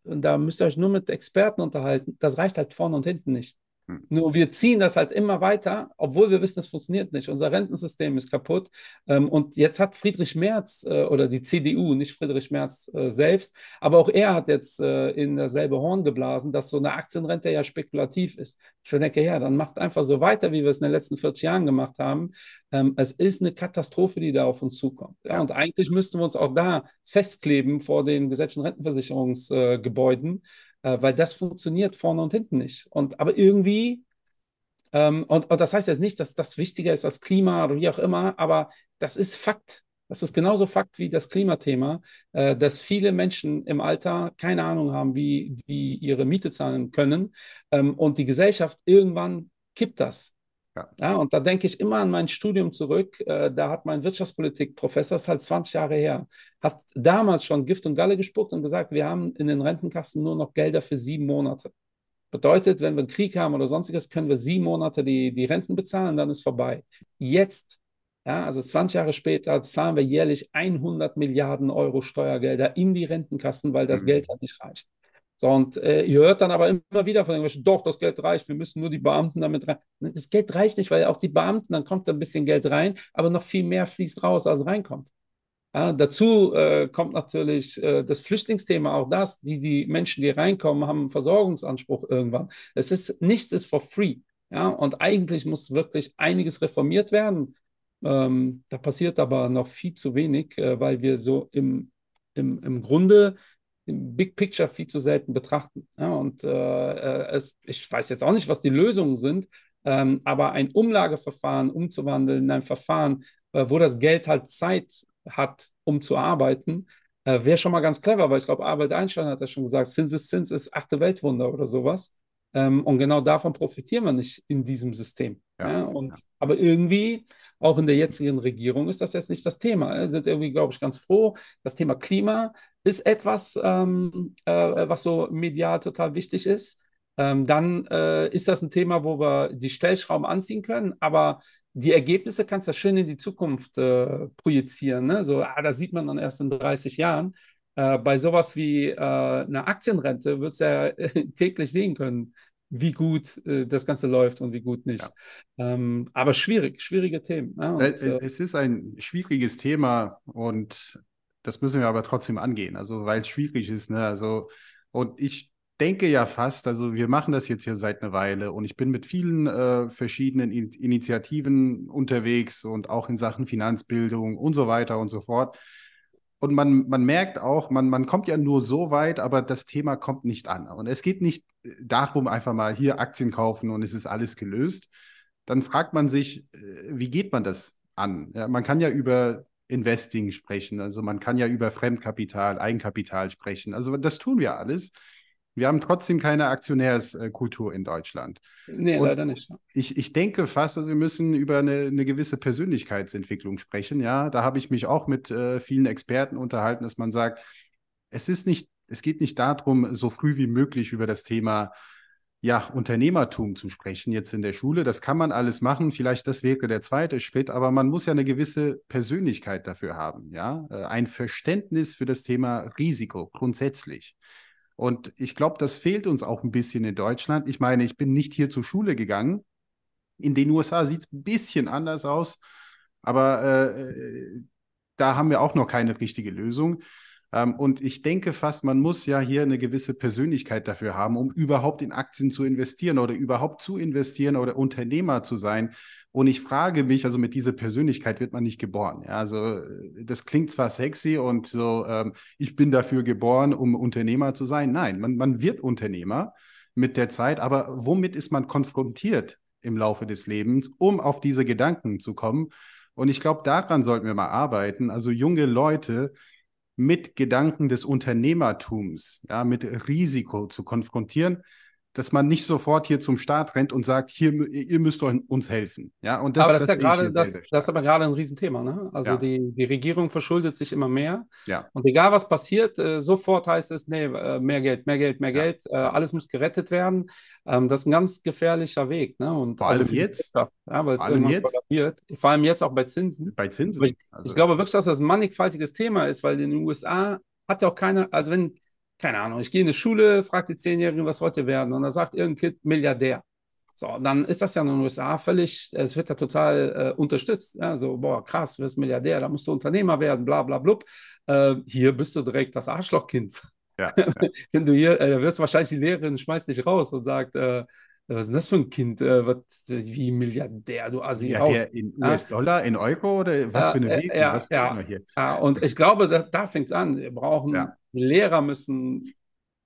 und da müsst ihr euch nur mit Experten unterhalten. Das reicht halt vorne und hinten nicht. Hm. Nur wir ziehen das halt immer weiter, obwohl wir wissen, es funktioniert nicht. Unser Rentensystem ist kaputt. Ähm, und jetzt hat Friedrich Merz äh, oder die CDU, nicht Friedrich Merz äh, selbst, aber auch er hat jetzt äh, in dasselbe Horn geblasen, dass so eine Aktienrente ja spekulativ ist. Ich denke, ja, dann macht einfach so weiter, wie wir es in den letzten 40 Jahren gemacht haben. Ähm, es ist eine Katastrophe, die da auf uns zukommt. Ja, und eigentlich müssten wir uns auch da festkleben vor den gesetzlichen Rentenversicherungsgebäuden äh, weil das funktioniert vorne und hinten nicht. Und aber irgendwie, ähm, und, und das heißt jetzt nicht, dass das wichtiger ist als Klima oder wie auch immer, aber das ist Fakt. Das ist genauso Fakt wie das Klimathema, äh, dass viele Menschen im Alter keine Ahnung haben, wie, wie ihre Miete zahlen können. Ähm, und die Gesellschaft irgendwann kippt das. Ja. ja. und da denke ich immer an mein Studium zurück. Äh, da hat mein Wirtschaftspolitik-Professor, das ist halt 20 Jahre her, hat damals schon Gift und Galle gespuckt und gesagt, wir haben in den Rentenkassen nur noch Gelder für sieben Monate. Bedeutet, wenn wir einen Krieg haben oder sonstiges, können wir sieben Monate die, die Renten bezahlen, dann ist vorbei. Jetzt, ja, also 20 Jahre später, zahlen wir jährlich 100 Milliarden Euro Steuergelder in die Rentenkassen, weil das mhm. Geld halt nicht reicht. So, und äh, ihr hört dann aber immer wieder von irgendwelchen, doch, das Geld reicht, wir müssen nur die Beamten damit rein. Das Geld reicht nicht, weil auch die Beamten, dann kommt ein bisschen Geld rein, aber noch viel mehr fließt raus, als reinkommt. Ja, dazu äh, kommt natürlich äh, das Flüchtlingsthema, auch das, die, die Menschen, die reinkommen, haben einen Versorgungsanspruch irgendwann. Es ist, nichts ist for free. Ja, und eigentlich muss wirklich einiges reformiert werden. Ähm, da passiert aber noch viel zu wenig, äh, weil wir so im, im, im Grunde im Big Picture viel zu selten betrachten. Ja, und äh, äh, es, ich weiß jetzt auch nicht, was die Lösungen sind, ähm, aber ein Umlageverfahren umzuwandeln in ein Verfahren, äh, wo das Geld halt Zeit hat, um zu arbeiten, äh, wäre schon mal ganz clever, weil ich glaube, Albert Einstein hat ja schon gesagt, Zins ist Zins ist achte Weltwunder oder sowas. Ähm, und genau davon profitieren wir nicht in diesem System. Ja, ja, und, ja. Aber irgendwie, auch in der jetzigen Regierung, ist das jetzt nicht das Thema. Wir sind irgendwie, glaube ich, ganz froh. Das Thema Klima ist etwas, ähm, äh, was so medial total wichtig ist. Ähm, dann äh, ist das ein Thema, wo wir die Stellschrauben anziehen können, aber die Ergebnisse kannst du schön in die Zukunft äh, projizieren. Ne? So, ah, das sieht man dann erst in 30 Jahren. Äh, bei sowas wie äh, einer Aktienrente wird es ja täglich sehen können, wie gut äh, das Ganze läuft und wie gut nicht. Ja. Ähm, aber schwierig, schwierige Themen. Ja, und, äh, es ist ein schwieriges Thema und das müssen wir aber trotzdem angehen, also weil es schwierig ist. Ne? Also, und ich denke ja fast, also wir machen das jetzt hier seit einer Weile und ich bin mit vielen äh, verschiedenen In Initiativen unterwegs und auch in Sachen Finanzbildung und so weiter und so fort. Und man, man merkt auch, man, man kommt ja nur so weit, aber das Thema kommt nicht an. Und es geht nicht äh, darum, einfach mal hier Aktien kaufen und es ist alles gelöst. Dann fragt man sich, äh, wie geht man das an? Ja, man kann ja über Investing sprechen, also man kann ja über Fremdkapital, Eigenkapital sprechen. Also das tun wir alles. Wir haben trotzdem keine Aktionärskultur in Deutschland. Nee, und leider nicht. Ich, ich denke fast, also wir müssen über eine, eine gewisse Persönlichkeitsentwicklung sprechen. Ja, da habe ich mich auch mit äh, vielen Experten unterhalten, dass man sagt, es ist nicht, es geht nicht darum, so früh wie möglich über das Thema ja, Unternehmertum zu sprechen jetzt in der Schule. Das kann man alles machen. Vielleicht das wäre der zweite Schritt, aber man muss ja eine gewisse Persönlichkeit dafür haben. Ja, äh, ein Verständnis für das Thema Risiko grundsätzlich. Und ich glaube, das fehlt uns auch ein bisschen in Deutschland. Ich meine, ich bin nicht hier zur Schule gegangen. In den USA sieht es ein bisschen anders aus, aber äh, da haben wir auch noch keine richtige Lösung. Ähm, und ich denke fast, man muss ja hier eine gewisse Persönlichkeit dafür haben, um überhaupt in Aktien zu investieren oder überhaupt zu investieren oder Unternehmer zu sein. Und ich frage mich, also mit dieser Persönlichkeit wird man nicht geboren. Ja, also äh, das klingt zwar sexy und so, ähm, ich bin dafür geboren, um Unternehmer zu sein. Nein, man, man wird Unternehmer mit der Zeit, aber womit ist man konfrontiert im Laufe des Lebens, um auf diese Gedanken zu kommen? Und ich glaube, daran sollten wir mal arbeiten. Also junge Leute, mit Gedanken des Unternehmertums, ja, mit Risiko zu konfrontieren, dass man nicht sofort hier zum Staat rennt und sagt, hier, ihr müsst uns helfen. Ja, und das, aber das, das ist ja gerade, das, das ist aber gerade ein Riesenthema. Ne? Also ja. die, die Regierung verschuldet sich immer mehr. Ja. Und egal was passiert, äh, sofort heißt es, nee, äh, mehr Geld, mehr Geld, mehr ja. Geld, äh, alles muss gerettet werden. Ähm, das ist ein ganz gefährlicher Weg. Ne? Und Vor also allem jetzt. ja, weil es irgendwann jetzt. Vor allem jetzt auch bei Zinsen. Bei Zinsen. Ich, also, ich glaube wirklich, dass das ein mannigfaltiges Thema ist, weil in den USA hat ja auch keiner, also wenn keine Ahnung, ich gehe in eine Schule, frage die Zehnjährigen, was wollt ihr werden? Und dann sagt irgendein Kind Milliardär. So, dann ist das ja in den USA völlig, es wird ja total äh, unterstützt. Ja? So, boah, krass, du wirst Milliardär, da musst du Unternehmer werden, bla bla blub. Äh, hier bist du direkt das Arschlochkind. Ja, ja. Wenn du hier, äh, wirst wahrscheinlich die Lehrerin schmeißt dich raus und sagt, äh, was ist denn das für ein Kind? Äh, was, wie Milliardär, du Assi ja, raus. in US-Dollar, in Euro oder was für eine Währung? Ja, was ja, hier? ja, und ich glaube, da, da fängt es an. Wir brauchen, ja. Lehrer müssen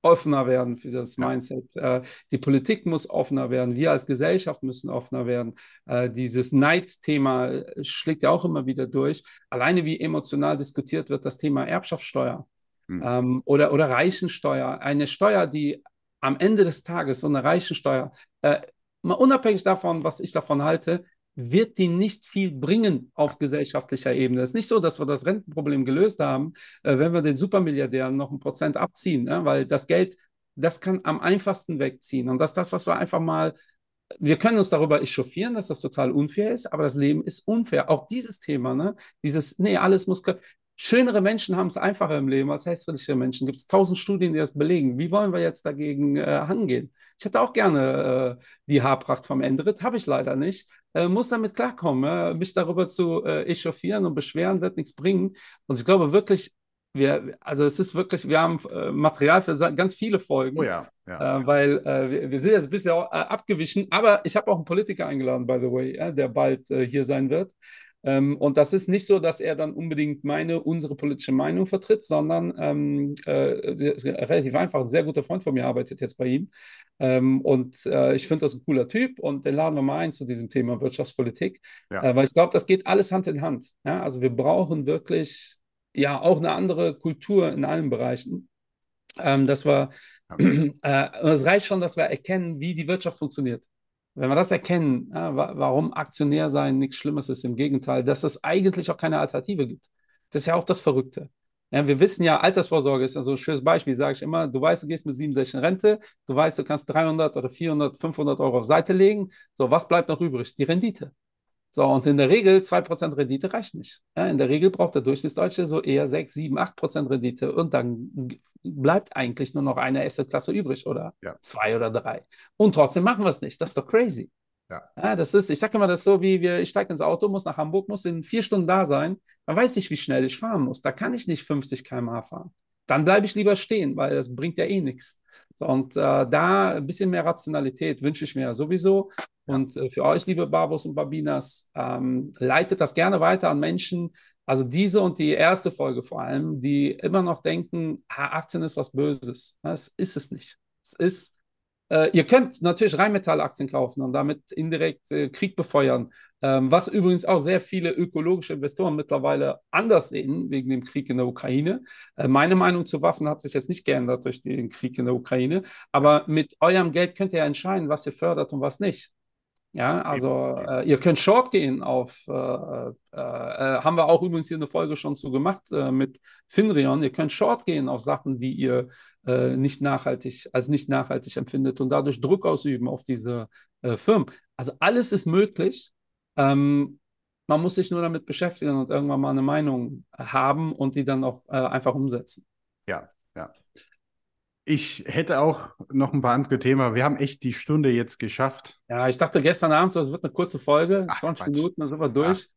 offener werden für das Mindset. Äh, die Politik muss offener werden. Wir als Gesellschaft müssen offener werden. Äh, dieses Neidthema äh, schlägt ja auch immer wieder durch. Alleine wie emotional diskutiert wird das Thema Erbschaftssteuer mhm. ähm, oder, oder Reichensteuer. Eine Steuer, die am Ende des Tages, so eine Reichensteuer, äh, mal unabhängig davon, was ich davon halte, wird die nicht viel bringen auf gesellschaftlicher Ebene. Es ist nicht so, dass wir das Rentenproblem gelöst haben, äh, wenn wir den Supermilliardären noch ein Prozent abziehen, ne? weil das Geld, das kann am einfachsten wegziehen. Und das ist das, was wir einfach mal, wir können uns darüber echauffieren, dass das total unfair ist, aber das Leben ist unfair. Auch dieses Thema, ne? dieses, nee, alles muss, Schönere Menschen haben es einfacher im Leben als hässliche Menschen. Gibt es tausend Studien, die das belegen. Wie wollen wir jetzt dagegen äh, angehen? Ich hätte auch gerne äh, die Haarpracht vom Endrit, habe ich leider nicht. Äh, muss damit klarkommen. mich darüber zu äh, echauffieren und beschweren wird nichts bringen. Und ich glaube wirklich, wir, also es ist wirklich, wir haben äh, Material für ganz viele Folgen. Oh ja, ja. Äh, weil wir, wir, sind jetzt ein bisschen abgewichen, aber ich habe auch einen Politiker eingeladen, by the way, der bald hier sein wird. Ähm, und das ist nicht so, dass er dann unbedingt meine, unsere politische Meinung vertritt, sondern ähm, äh, relativ einfach, ein sehr guter Freund von mir arbeitet jetzt bei ihm. Ähm, und äh, ich finde das ein cooler Typ und den laden wir mal ein zu diesem Thema Wirtschaftspolitik, ja. äh, weil ich glaube, das geht alles Hand in Hand. Ja? Also wir brauchen wirklich ja auch eine andere Kultur in allen Bereichen, ähm, dass wir, äh, es reicht schon, dass wir erkennen, wie die Wirtschaft funktioniert. Wenn wir das erkennen, ja, warum Aktionär sein nichts Schlimmes ist, im Gegenteil, dass es eigentlich auch keine Alternative gibt. Das ist ja auch das Verrückte. Ja, wir wissen ja, Altersvorsorge ist ja so ein schönes Beispiel, sage ich immer. Du weißt, du gehst mit 67 in Rente, du weißt, du kannst 300 oder 400, 500 Euro auf Seite legen. So, was bleibt noch übrig? Die Rendite. So, und in der Regel 2% Rendite reicht nicht. Ja, in der Regel braucht der Durchschnittsdeutsche so eher 6, 7, 8% Rendite und dann bleibt eigentlich nur noch eine Assetklasse übrig oder ja. zwei oder drei. Und trotzdem machen wir es nicht. Das ist doch crazy. Ja. ja das ist, ich sage immer, das ist so wie wir, ich steige ins Auto, muss nach Hamburg, muss in vier Stunden da sein, dann weiß ich, wie schnell ich fahren muss. Da kann ich nicht 50 km/h fahren. Dann bleibe ich lieber stehen, weil das bringt ja eh nichts. Und äh, da ein bisschen mehr Rationalität wünsche ich mir ja sowieso. Und äh, für euch, liebe Barbos und Babinas, ähm, leitet das gerne weiter an Menschen, also diese und die erste Folge vor allem, die immer noch denken, Aktien ist was Böses. Das ist es nicht. Es ist, äh, ihr könnt natürlich Rheinmetall-Aktien kaufen und damit indirekt äh, Krieg befeuern, ähm, was übrigens auch sehr viele ökologische Investoren mittlerweile anders sehen wegen dem Krieg in der Ukraine. Äh, meine Meinung zu Waffen hat sich jetzt nicht geändert durch den Krieg in der Ukraine, aber mit eurem Geld könnt ihr entscheiden, was ihr fördert und was nicht. Ja, also äh, ihr könnt Short gehen auf, äh, äh, äh, haben wir auch übrigens hier eine Folge schon zu gemacht äh, mit Finrion. Ihr könnt Short gehen auf Sachen, die ihr äh, nicht nachhaltig, als nicht nachhaltig empfindet und dadurch Druck ausüben auf diese Firmen. Also alles ist möglich. Ähm, man muss sich nur damit beschäftigen und irgendwann mal eine Meinung haben und die dann auch einfach umsetzen. Ja, ja. Ich hätte auch noch ein paar andere Themen. Wir haben echt die Stunde jetzt geschafft. Ja, ich dachte gestern Abend, so, es wird eine kurze Folge, Ach, 20 Quatsch. Minuten, dann sind wir durch.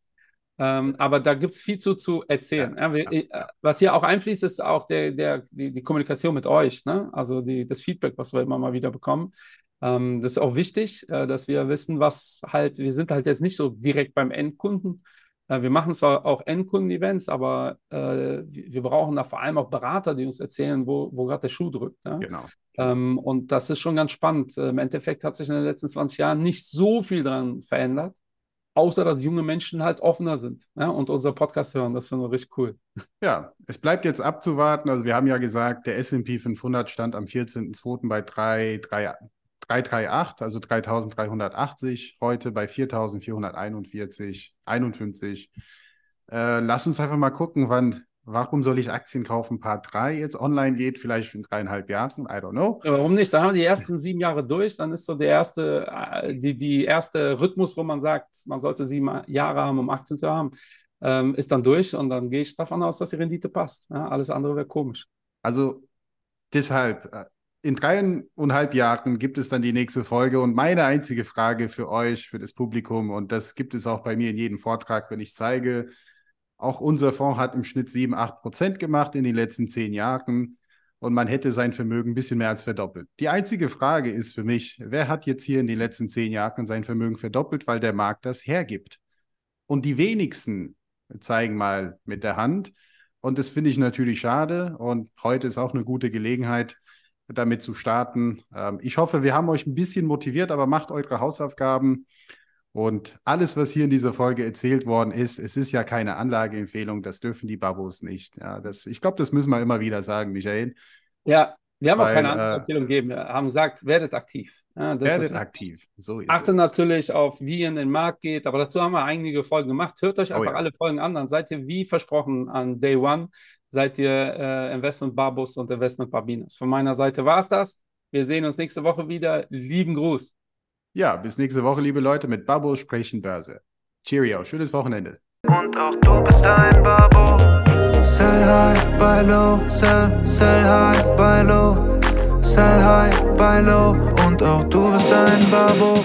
Ähm, aber da gibt es viel zu, zu erzählen. Ja, wir, ja. Was hier auch einfließt, ist auch der, der, die, die Kommunikation mit euch, ne? also die, das Feedback, was wir immer mal wieder bekommen. Ähm, das ist auch wichtig, äh, dass wir wissen, was halt, wir sind halt jetzt nicht so direkt beim Endkunden, äh, wir machen zwar auch Endkunden-Events, aber äh, wir brauchen da vor allem auch Berater, die uns erzählen, wo, wo gerade der Schuh drückt. Ne? Genau. Ähm, und das ist schon ganz spannend. Im Endeffekt hat sich in den letzten 20 Jahren nicht so viel daran verändert. außer dass junge Menschen halt offener sind ja, und unser Podcast hören. Das finden wir richtig cool. Ja, es bleibt jetzt abzuwarten. Also wir haben ja gesagt, der S&P 500 stand am 14.02. bei 338, also 3380, heute bei 4441, 51. Äh, lass uns einfach mal gucken, wann Warum soll ich Aktien kaufen? Part 3 jetzt online geht, vielleicht in dreieinhalb Jahren, I don't know. Ja, warum nicht? Dann haben wir die ersten sieben Jahre durch, dann ist so der erste, äh, die, die erste Rhythmus, wo man sagt, man sollte sieben Jahre haben, um 18 zu haben, ähm, ist dann durch und dann gehe ich davon aus, dass die Rendite passt. Ja, alles andere wäre komisch. Also deshalb, äh, in dreieinhalb Jahren gibt es dann die nächste Folge und meine einzige Frage für euch, für das Publikum, und das gibt es auch bei mir in jedem Vortrag, wenn ich zeige, auch unser Fonds hat im Schnitt 7, 8 Prozent gemacht in den letzten zehn Jahren und man hätte sein Vermögen ein bisschen mehr als verdoppelt. Die einzige Frage ist für mich, wer hat jetzt hier in den letzten zehn Jahren sein Vermögen verdoppelt, weil der Markt das hergibt? Und die wenigsten zeigen mal mit der Hand. Und das finde ich natürlich schade. Und heute ist auch eine gute Gelegenheit, damit zu starten. Ähm, ich hoffe, wir haben euch ein bisschen motiviert, aber macht eure Hausaufgaben. Und alles, was hier in dieser Folge erzählt worden ist, es ist ja keine Anlageempfehlung, das dürfen die Babos nicht. Ja, das, ich glaube, das müssen wir immer wieder sagen, Michael. Ja, wir haben Weil, auch keine Anlageempfehlung äh, gegeben. Wir haben gesagt, werdet aktiv. Ja, werdet aktiv. So Achte es. natürlich auf, wie ihr in den Markt geht, aber dazu haben wir einige Folgen gemacht. Hört euch oh einfach oh, ja. alle Folgen an, dann seid ihr wie versprochen an Day One, seid ihr äh, Investment Babos und Investment Babinas. Von meiner Seite war es das. Wir sehen uns nächste Woche wieder. Lieben Gruß. Ja, bis nächste Woche, liebe Leute, mit Babo sprechen Börse. Cheerio, schönes Wochenende. Und auch du bist ein Babo. Sell high, buy low, sell, sell high, buy low. Sell high, buy low. Und auch du bist ein Babo.